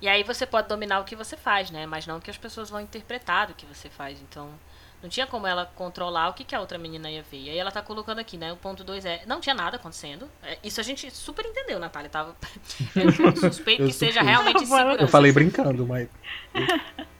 E aí você pode dominar o que você faz, né? Mas não que as pessoas vão interpretar o que você faz. Então, não tinha como ela controlar o que, que a outra menina ia ver. E aí ela tá colocando aqui, né? O ponto 2 é. Não tinha nada acontecendo. É, isso a gente super entendeu, Natália. Tava. *laughs* Eu *laughs* suspeito que seja realmente. Eu falei brincando, mas. *laughs*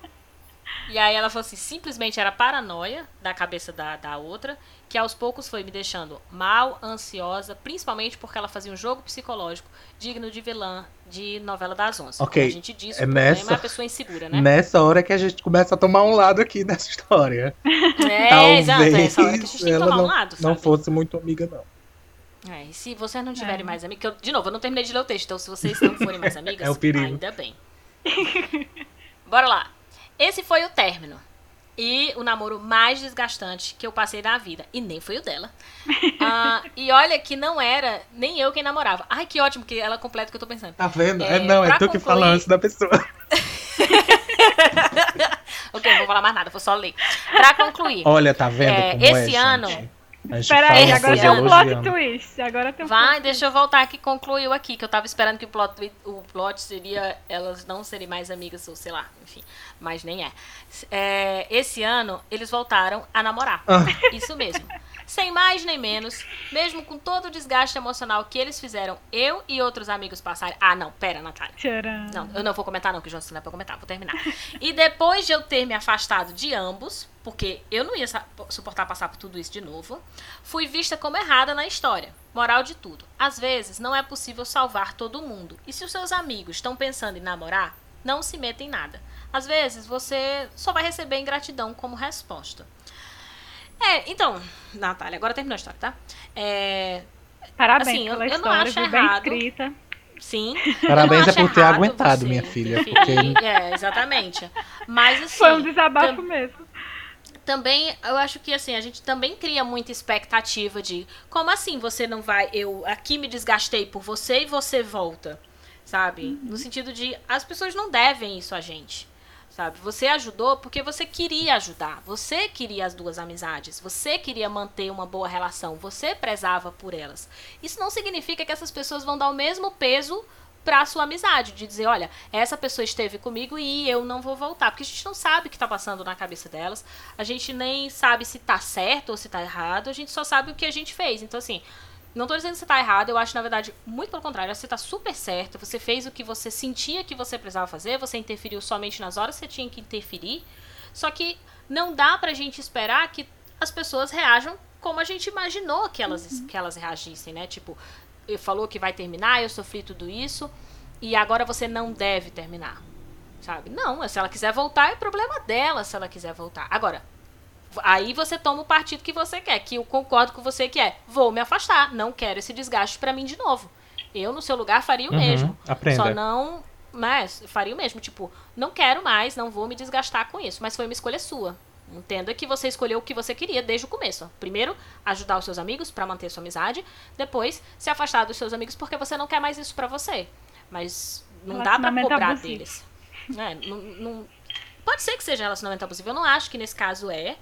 E aí ela falou assim, simplesmente era paranoia da cabeça da, da outra, que aos poucos foi me deixando mal, ansiosa, principalmente porque ela fazia um jogo psicológico digno de vilã de novela das onze. Ok. Como a gente disse, é nessa, é uma pessoa insegura, né? Nessa hora que a gente começa a tomar um lado aqui nessa história. *laughs* É, Talvez exato, é essa hora que a gente tem que tomar não, um lado, sabe? Não fosse muito amiga, não. É, e se vocês não tiverem é. mais amigas, de novo, eu não terminei de ler o texto, então se vocês não forem mais amigas, *laughs* é o perigo. ainda bem. *laughs* Bora lá. Esse foi o término. E o namoro mais desgastante que eu passei na vida. E nem foi o dela. uh, *laughs* e olha que não era nem eu quem namorava. Ai, que ótimo que ela completa o que eu tô pensando. Tá vendo? É, é não, é tu concluir... que fala antes da pessoa. *laughs* ok, não vou falar mais nada, vou só ler. Pra concluir. Olha, tá vendo? É, esse é, ano. Gente? Peraí, agora tem um plot twist. Agora tem um Vai, plot deixa eu voltar que concluiu aqui, que eu tava esperando que o plot, o plot seria elas não serem mais amigas, ou sei lá, enfim. Mas nem é. é esse ano, eles voltaram a namorar. Ah. Isso mesmo. Sem mais nem menos, mesmo com todo o desgaste emocional que eles fizeram, eu e outros amigos passarem. Ah, não, pera, Natália. Tcharam. Não, eu não vou comentar, não, que o João não é pra comentar, vou terminar. E depois de eu ter me afastado de ambos, porque eu não ia suportar passar por tudo isso de novo, fui vista como errada na história. Moral de tudo. Às vezes não é possível salvar todo mundo. E se os seus amigos estão pensando em namorar, não se meta em nada. Às vezes você só vai receber ingratidão como resposta. É, então, Natália, agora terminou a história, tá? É, Parabéns assim, pela eu, eu história, não acho bem escrita. Sim. *laughs* Parabéns é por ter aguentado, minha filha. Porque... *laughs* É, exatamente. Mas assim. Foi um desabafo tam... mesmo. também, eu acho que assim, a gente também cria muita expectativa de como assim você não vai. Eu aqui me desgastei por você e você volta. Sabe? Uhum. No sentido de as pessoas não devem isso a gente. Sabe? Você ajudou porque você queria ajudar. Você queria as duas amizades. Você queria manter uma boa relação. Você prezava por elas. Isso não significa que essas pessoas vão dar o mesmo peso para sua amizade, de dizer, olha, essa pessoa esteve comigo e eu não vou voltar, porque a gente não sabe o que está passando na cabeça delas, a gente nem sabe se está certo ou se está errado, a gente só sabe o que a gente fez. Então assim, não estou dizendo que você está errado, eu acho na verdade muito pelo contrário, você está super certo, você fez o que você sentia que você precisava fazer, você interferiu somente nas horas que você tinha que interferir. Só que não dá pra gente esperar que as pessoas reajam como a gente imaginou que elas, uhum. que elas reagissem, né? Tipo, falou que vai terminar, eu sofri tudo isso, e agora você não deve terminar. Sabe? Não, se ela quiser voltar, é problema dela se ela quiser voltar. Agora, aí você toma o partido que você quer, que eu concordo com você que é, vou me afastar, não quero esse desgaste para mim de novo. Eu, no seu lugar, faria o uhum, mesmo. Aprenda. Só não. Mas faria o mesmo. Tipo, não quero mais, não vou me desgastar com isso. Mas foi uma escolha sua. Entenda que você escolheu o que você queria desde o começo. Primeiro, ajudar os seus amigos para manter sua amizade. Depois, se afastar dos seus amigos porque você não quer mais isso para você. Mas não dá para cobrar abusivo. deles. É, não, não... Pode ser que seja relacionamento abusivo. Eu não acho que nesse caso é.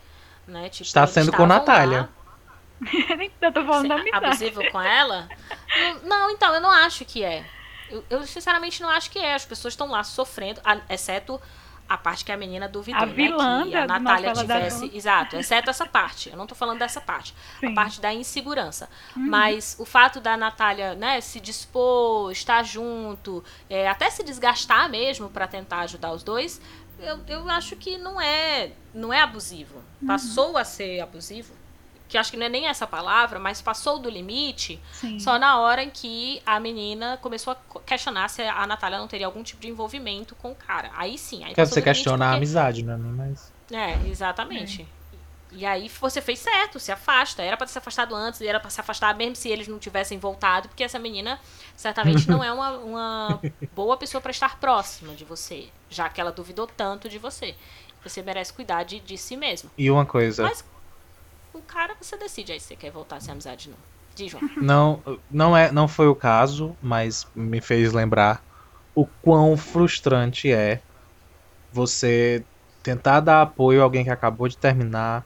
Né? Tipo, Está sendo com Natália. *laughs* eu tô falando da amizade. Abusivo com ela? *laughs* não, então, eu não acho que é. Eu, eu, sinceramente não acho que é. As pessoas estão lá sofrendo, exceto a parte que a menina duvidou, a né? Vilã que a Natália tivesse. Exato, exceto essa parte. Eu não tô falando dessa parte. Sim. A parte da insegurança. Uhum. Mas o fato da Natália, né, se dispor, estar junto, é, até se desgastar mesmo para tentar ajudar os dois, eu, eu acho que não é, não é abusivo. Uhum. Passou a ser abusivo que acho que não é nem essa palavra, mas passou do limite Sim. só na hora em que a menina começou a questionar se a Natália não teria algum tipo de envolvimento com o cara. Aí sim. Aí Quer você questionar porque... a amizade, né? Mas... É, exatamente. É. E aí você fez certo, se afasta. Era para ter se afastado antes, era para se afastar mesmo se eles não tivessem voltado, porque essa menina certamente *laughs* não é uma, uma boa pessoa para estar próxima de você, já que ela duvidou tanto de você. Você merece cuidar de, de si mesmo. E uma coisa. Mas o cara, você decide aí se você quer voltar a ser amizade não. Diz, João. *laughs* Não, não, é, não foi o caso, mas me fez lembrar o quão frustrante é você tentar dar apoio a alguém que acabou de terminar,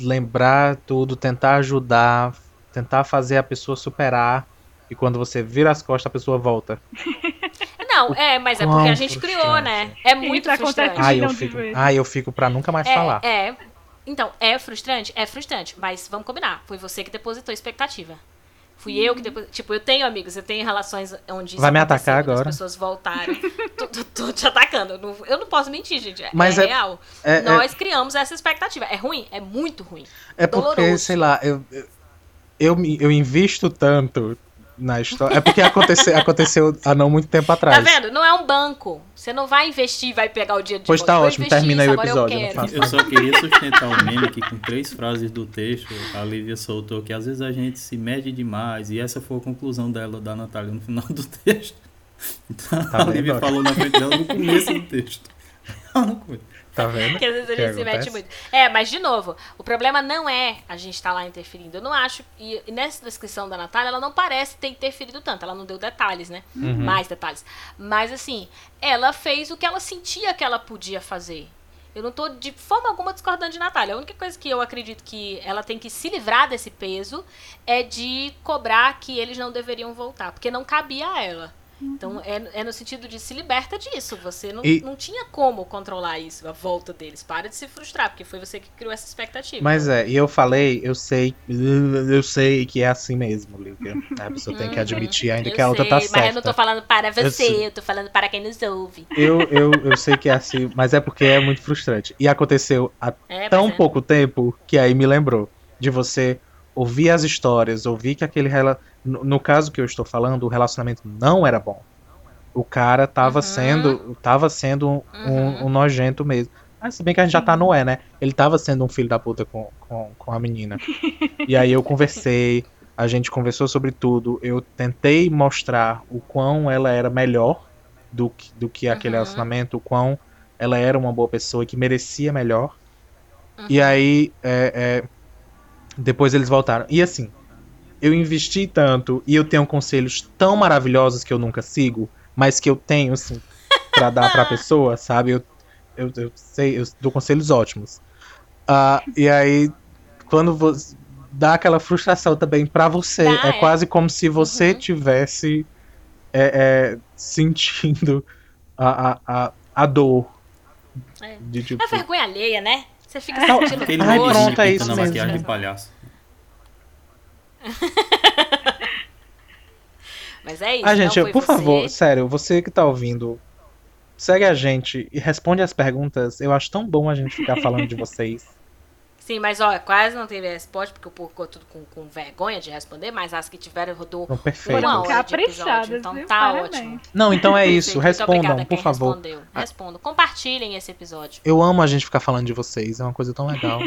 lembrar tudo, tentar ajudar, tentar fazer a pessoa superar, e quando você vira as costas, a pessoa volta. *laughs* Não, é, mas é porque a gente criou, né? É muito frustrante. Ai, eu fico, ai, eu fico pra nunca mais é, falar. É, então, é frustrante? É frustrante, mas vamos combinar. Foi você que depositou expectativa. Fui eu que depois. Tipo, eu tenho amigos, eu tenho relações onde. Vai me atacar agora. As pessoas voltarem. *laughs* tô, tô, tô, te atacando. Eu não, eu não posso mentir, gente. É, Mas é, é real. É, Nós é... criamos essa expectativa. É ruim? É muito ruim. É porque, sei lá, eu, eu, eu, eu invisto tanto na história. É porque aconteceu, aconteceu há não muito tempo atrás. Tá vendo? Não é um banco. Você não vai investir e vai pegar o dia de Pois tá ótimo, termina aí o episódio. Eu, eu, só queria sustentar o um meme que com três frases do texto, a Lívia soltou que às vezes a gente se mede demais, e essa foi a conclusão dela, da Natália, no final do texto. Então, tá a Lívia falou na frente dela no começo do texto. Ela não Tá vendo? *laughs* que às vezes a gente se mete muito. É, mas de novo, o problema não é a gente estar tá lá interferindo. Eu não acho. E, nessa descrição da Natália, ela não parece ter interferido tanto. Ela não deu detalhes, né? Uhum. Mais detalhes. Mas assim, ela fez o que ela sentia que ela podia fazer. Eu não tô de forma alguma discordando de Natália. A única coisa que eu acredito que ela tem que se livrar desse peso é de cobrar que eles não deveriam voltar. Porque não cabia a ela. Então é, é no sentido de se liberta disso. Você não, e... não tinha como controlar isso, a volta deles. Para de se frustrar, porque foi você que criou essa expectativa. Mas é, e eu falei, eu sei, eu sei que é assim mesmo, Lívia. A pessoa tem que uhum. admitir ainda que a outra tá certa. Mas eu não tô falando para você, eu, eu tô falando para quem nos ouve. Eu, eu, eu sei que é assim, mas é porque é muito frustrante. E aconteceu há é, tão é. pouco tempo que aí me lembrou de você ouvir as histórias, ouvir que aquele no, no, caso que eu estou falando, o relacionamento não era bom. O cara tava uhum. sendo tava sendo um, uhum. um, nojento mesmo. Mas se bem que a gente já tá no é, né? Ele tava sendo um filho da puta com, com, com a menina. e aí eu conversei, a gente conversou sobre tudo. Eu tentei mostrar o quão ela era melhor do que, do que aquele uhum. relacionamento, o quão ela era uma boa pessoa e que merecia melhor. Uhum. E aí, é, é, depois eles voltaram. E assim, eu investi tanto e eu tenho conselhos tão maravilhosos que eu nunca sigo, mas que eu tenho, assim, *laughs* pra dar pra pessoa, sabe? Eu, eu, eu sei, eu dou conselhos ótimos. Uh, e aí, quando você dá aquela frustração também para você, dá, é, é, quase como se você uhum. tivesse é, é, sentindo a, a, a, a dor. É. De, tipo... é vergonha alheia, né? Você fica sentindo Aquele Ai, pronto, é isso mesmo. maquiagem de palhaço. *laughs* Mas é isso. Ah, gente, por você... favor, sério, você que tá ouvindo, segue a gente e responde as perguntas. Eu acho tão bom a gente ficar falando de vocês. Sim, mas ó, quase não teve resposta, porque o povo ficou tudo com, com vergonha de responder, mas as que tiveram rodou não, perfeito. uma hora de episódio, então viu? tá Parabéns. ótimo. Não, então é isso, respondam, por favor. Respondeu. Respondam, compartilhem esse episódio. Eu amo a gente ficar falando de vocês, é uma coisa tão legal.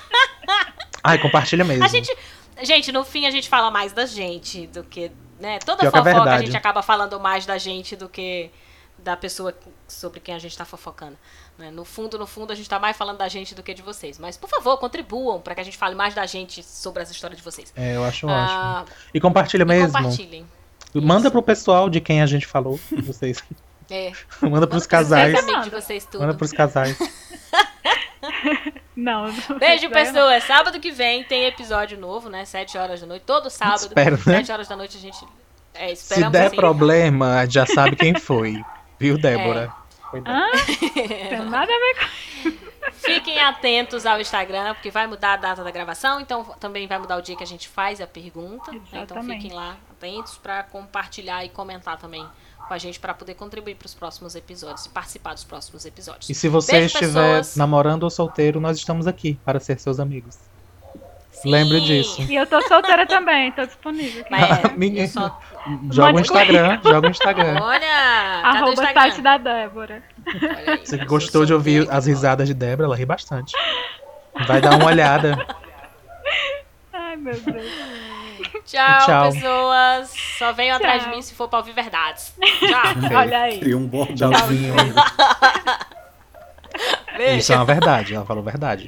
*laughs* Ai, compartilha mesmo. A gente, gente, no fim a gente fala mais da gente do que, né, toda Pior é fofoca a gente acaba falando mais da gente do que da pessoa sobre quem a gente tá fofocando. Né? No fundo, no fundo, a gente tá mais falando da gente do que de vocês. Mas, por favor, contribuam para que a gente fale mais da gente sobre as histórias de vocês. É, eu acho ah, ótimo. E compartilha mesmo. compartilhem. Manda Isso. pro pessoal de quem a gente falou, vocês. *laughs* É. *laughs* Manda pros Manda casais. De vocês tudo. Manda pros casais. *laughs* não, não. Beijo, pessoas. Sábado que vem tem episódio novo, né? 7 horas da noite. Todo sábado. Espero, né? 7 horas da noite a gente. É, Se der assim. problema, já sabe quem foi. Viu, Débora? É. Ah, *laughs* tem nada a ver com. Fiquem atentos ao Instagram, porque vai mudar a data da gravação, então também vai mudar o dia que a gente faz a pergunta. Né? Então fiquem lá atentos para compartilhar e comentar também com a gente para poder contribuir para os próximos episódios e participar dos próximos episódios. E se você Beijo, estiver pessoas. namorando ou solteiro, nós estamos aqui para ser seus amigos. Sim. Lembre disso. E eu tô solteira também, tô disponível. Mas, é, *laughs* só... Joga o Instagram, *laughs* joga o Instagram. Olha! Arroba o site da Débora. Aí, Você que gostou de ouvir as risadas de Débora, ela ri bastante. Vai dar uma olhada. *laughs* Ai, meu Deus. Tchau, Tchau, pessoas. Só venham Tchau. atrás de mim se for pra ouvir verdades. Tchau. Olha aí. Cria um bordãozinho. Isso é uma verdade, ela falou verdade.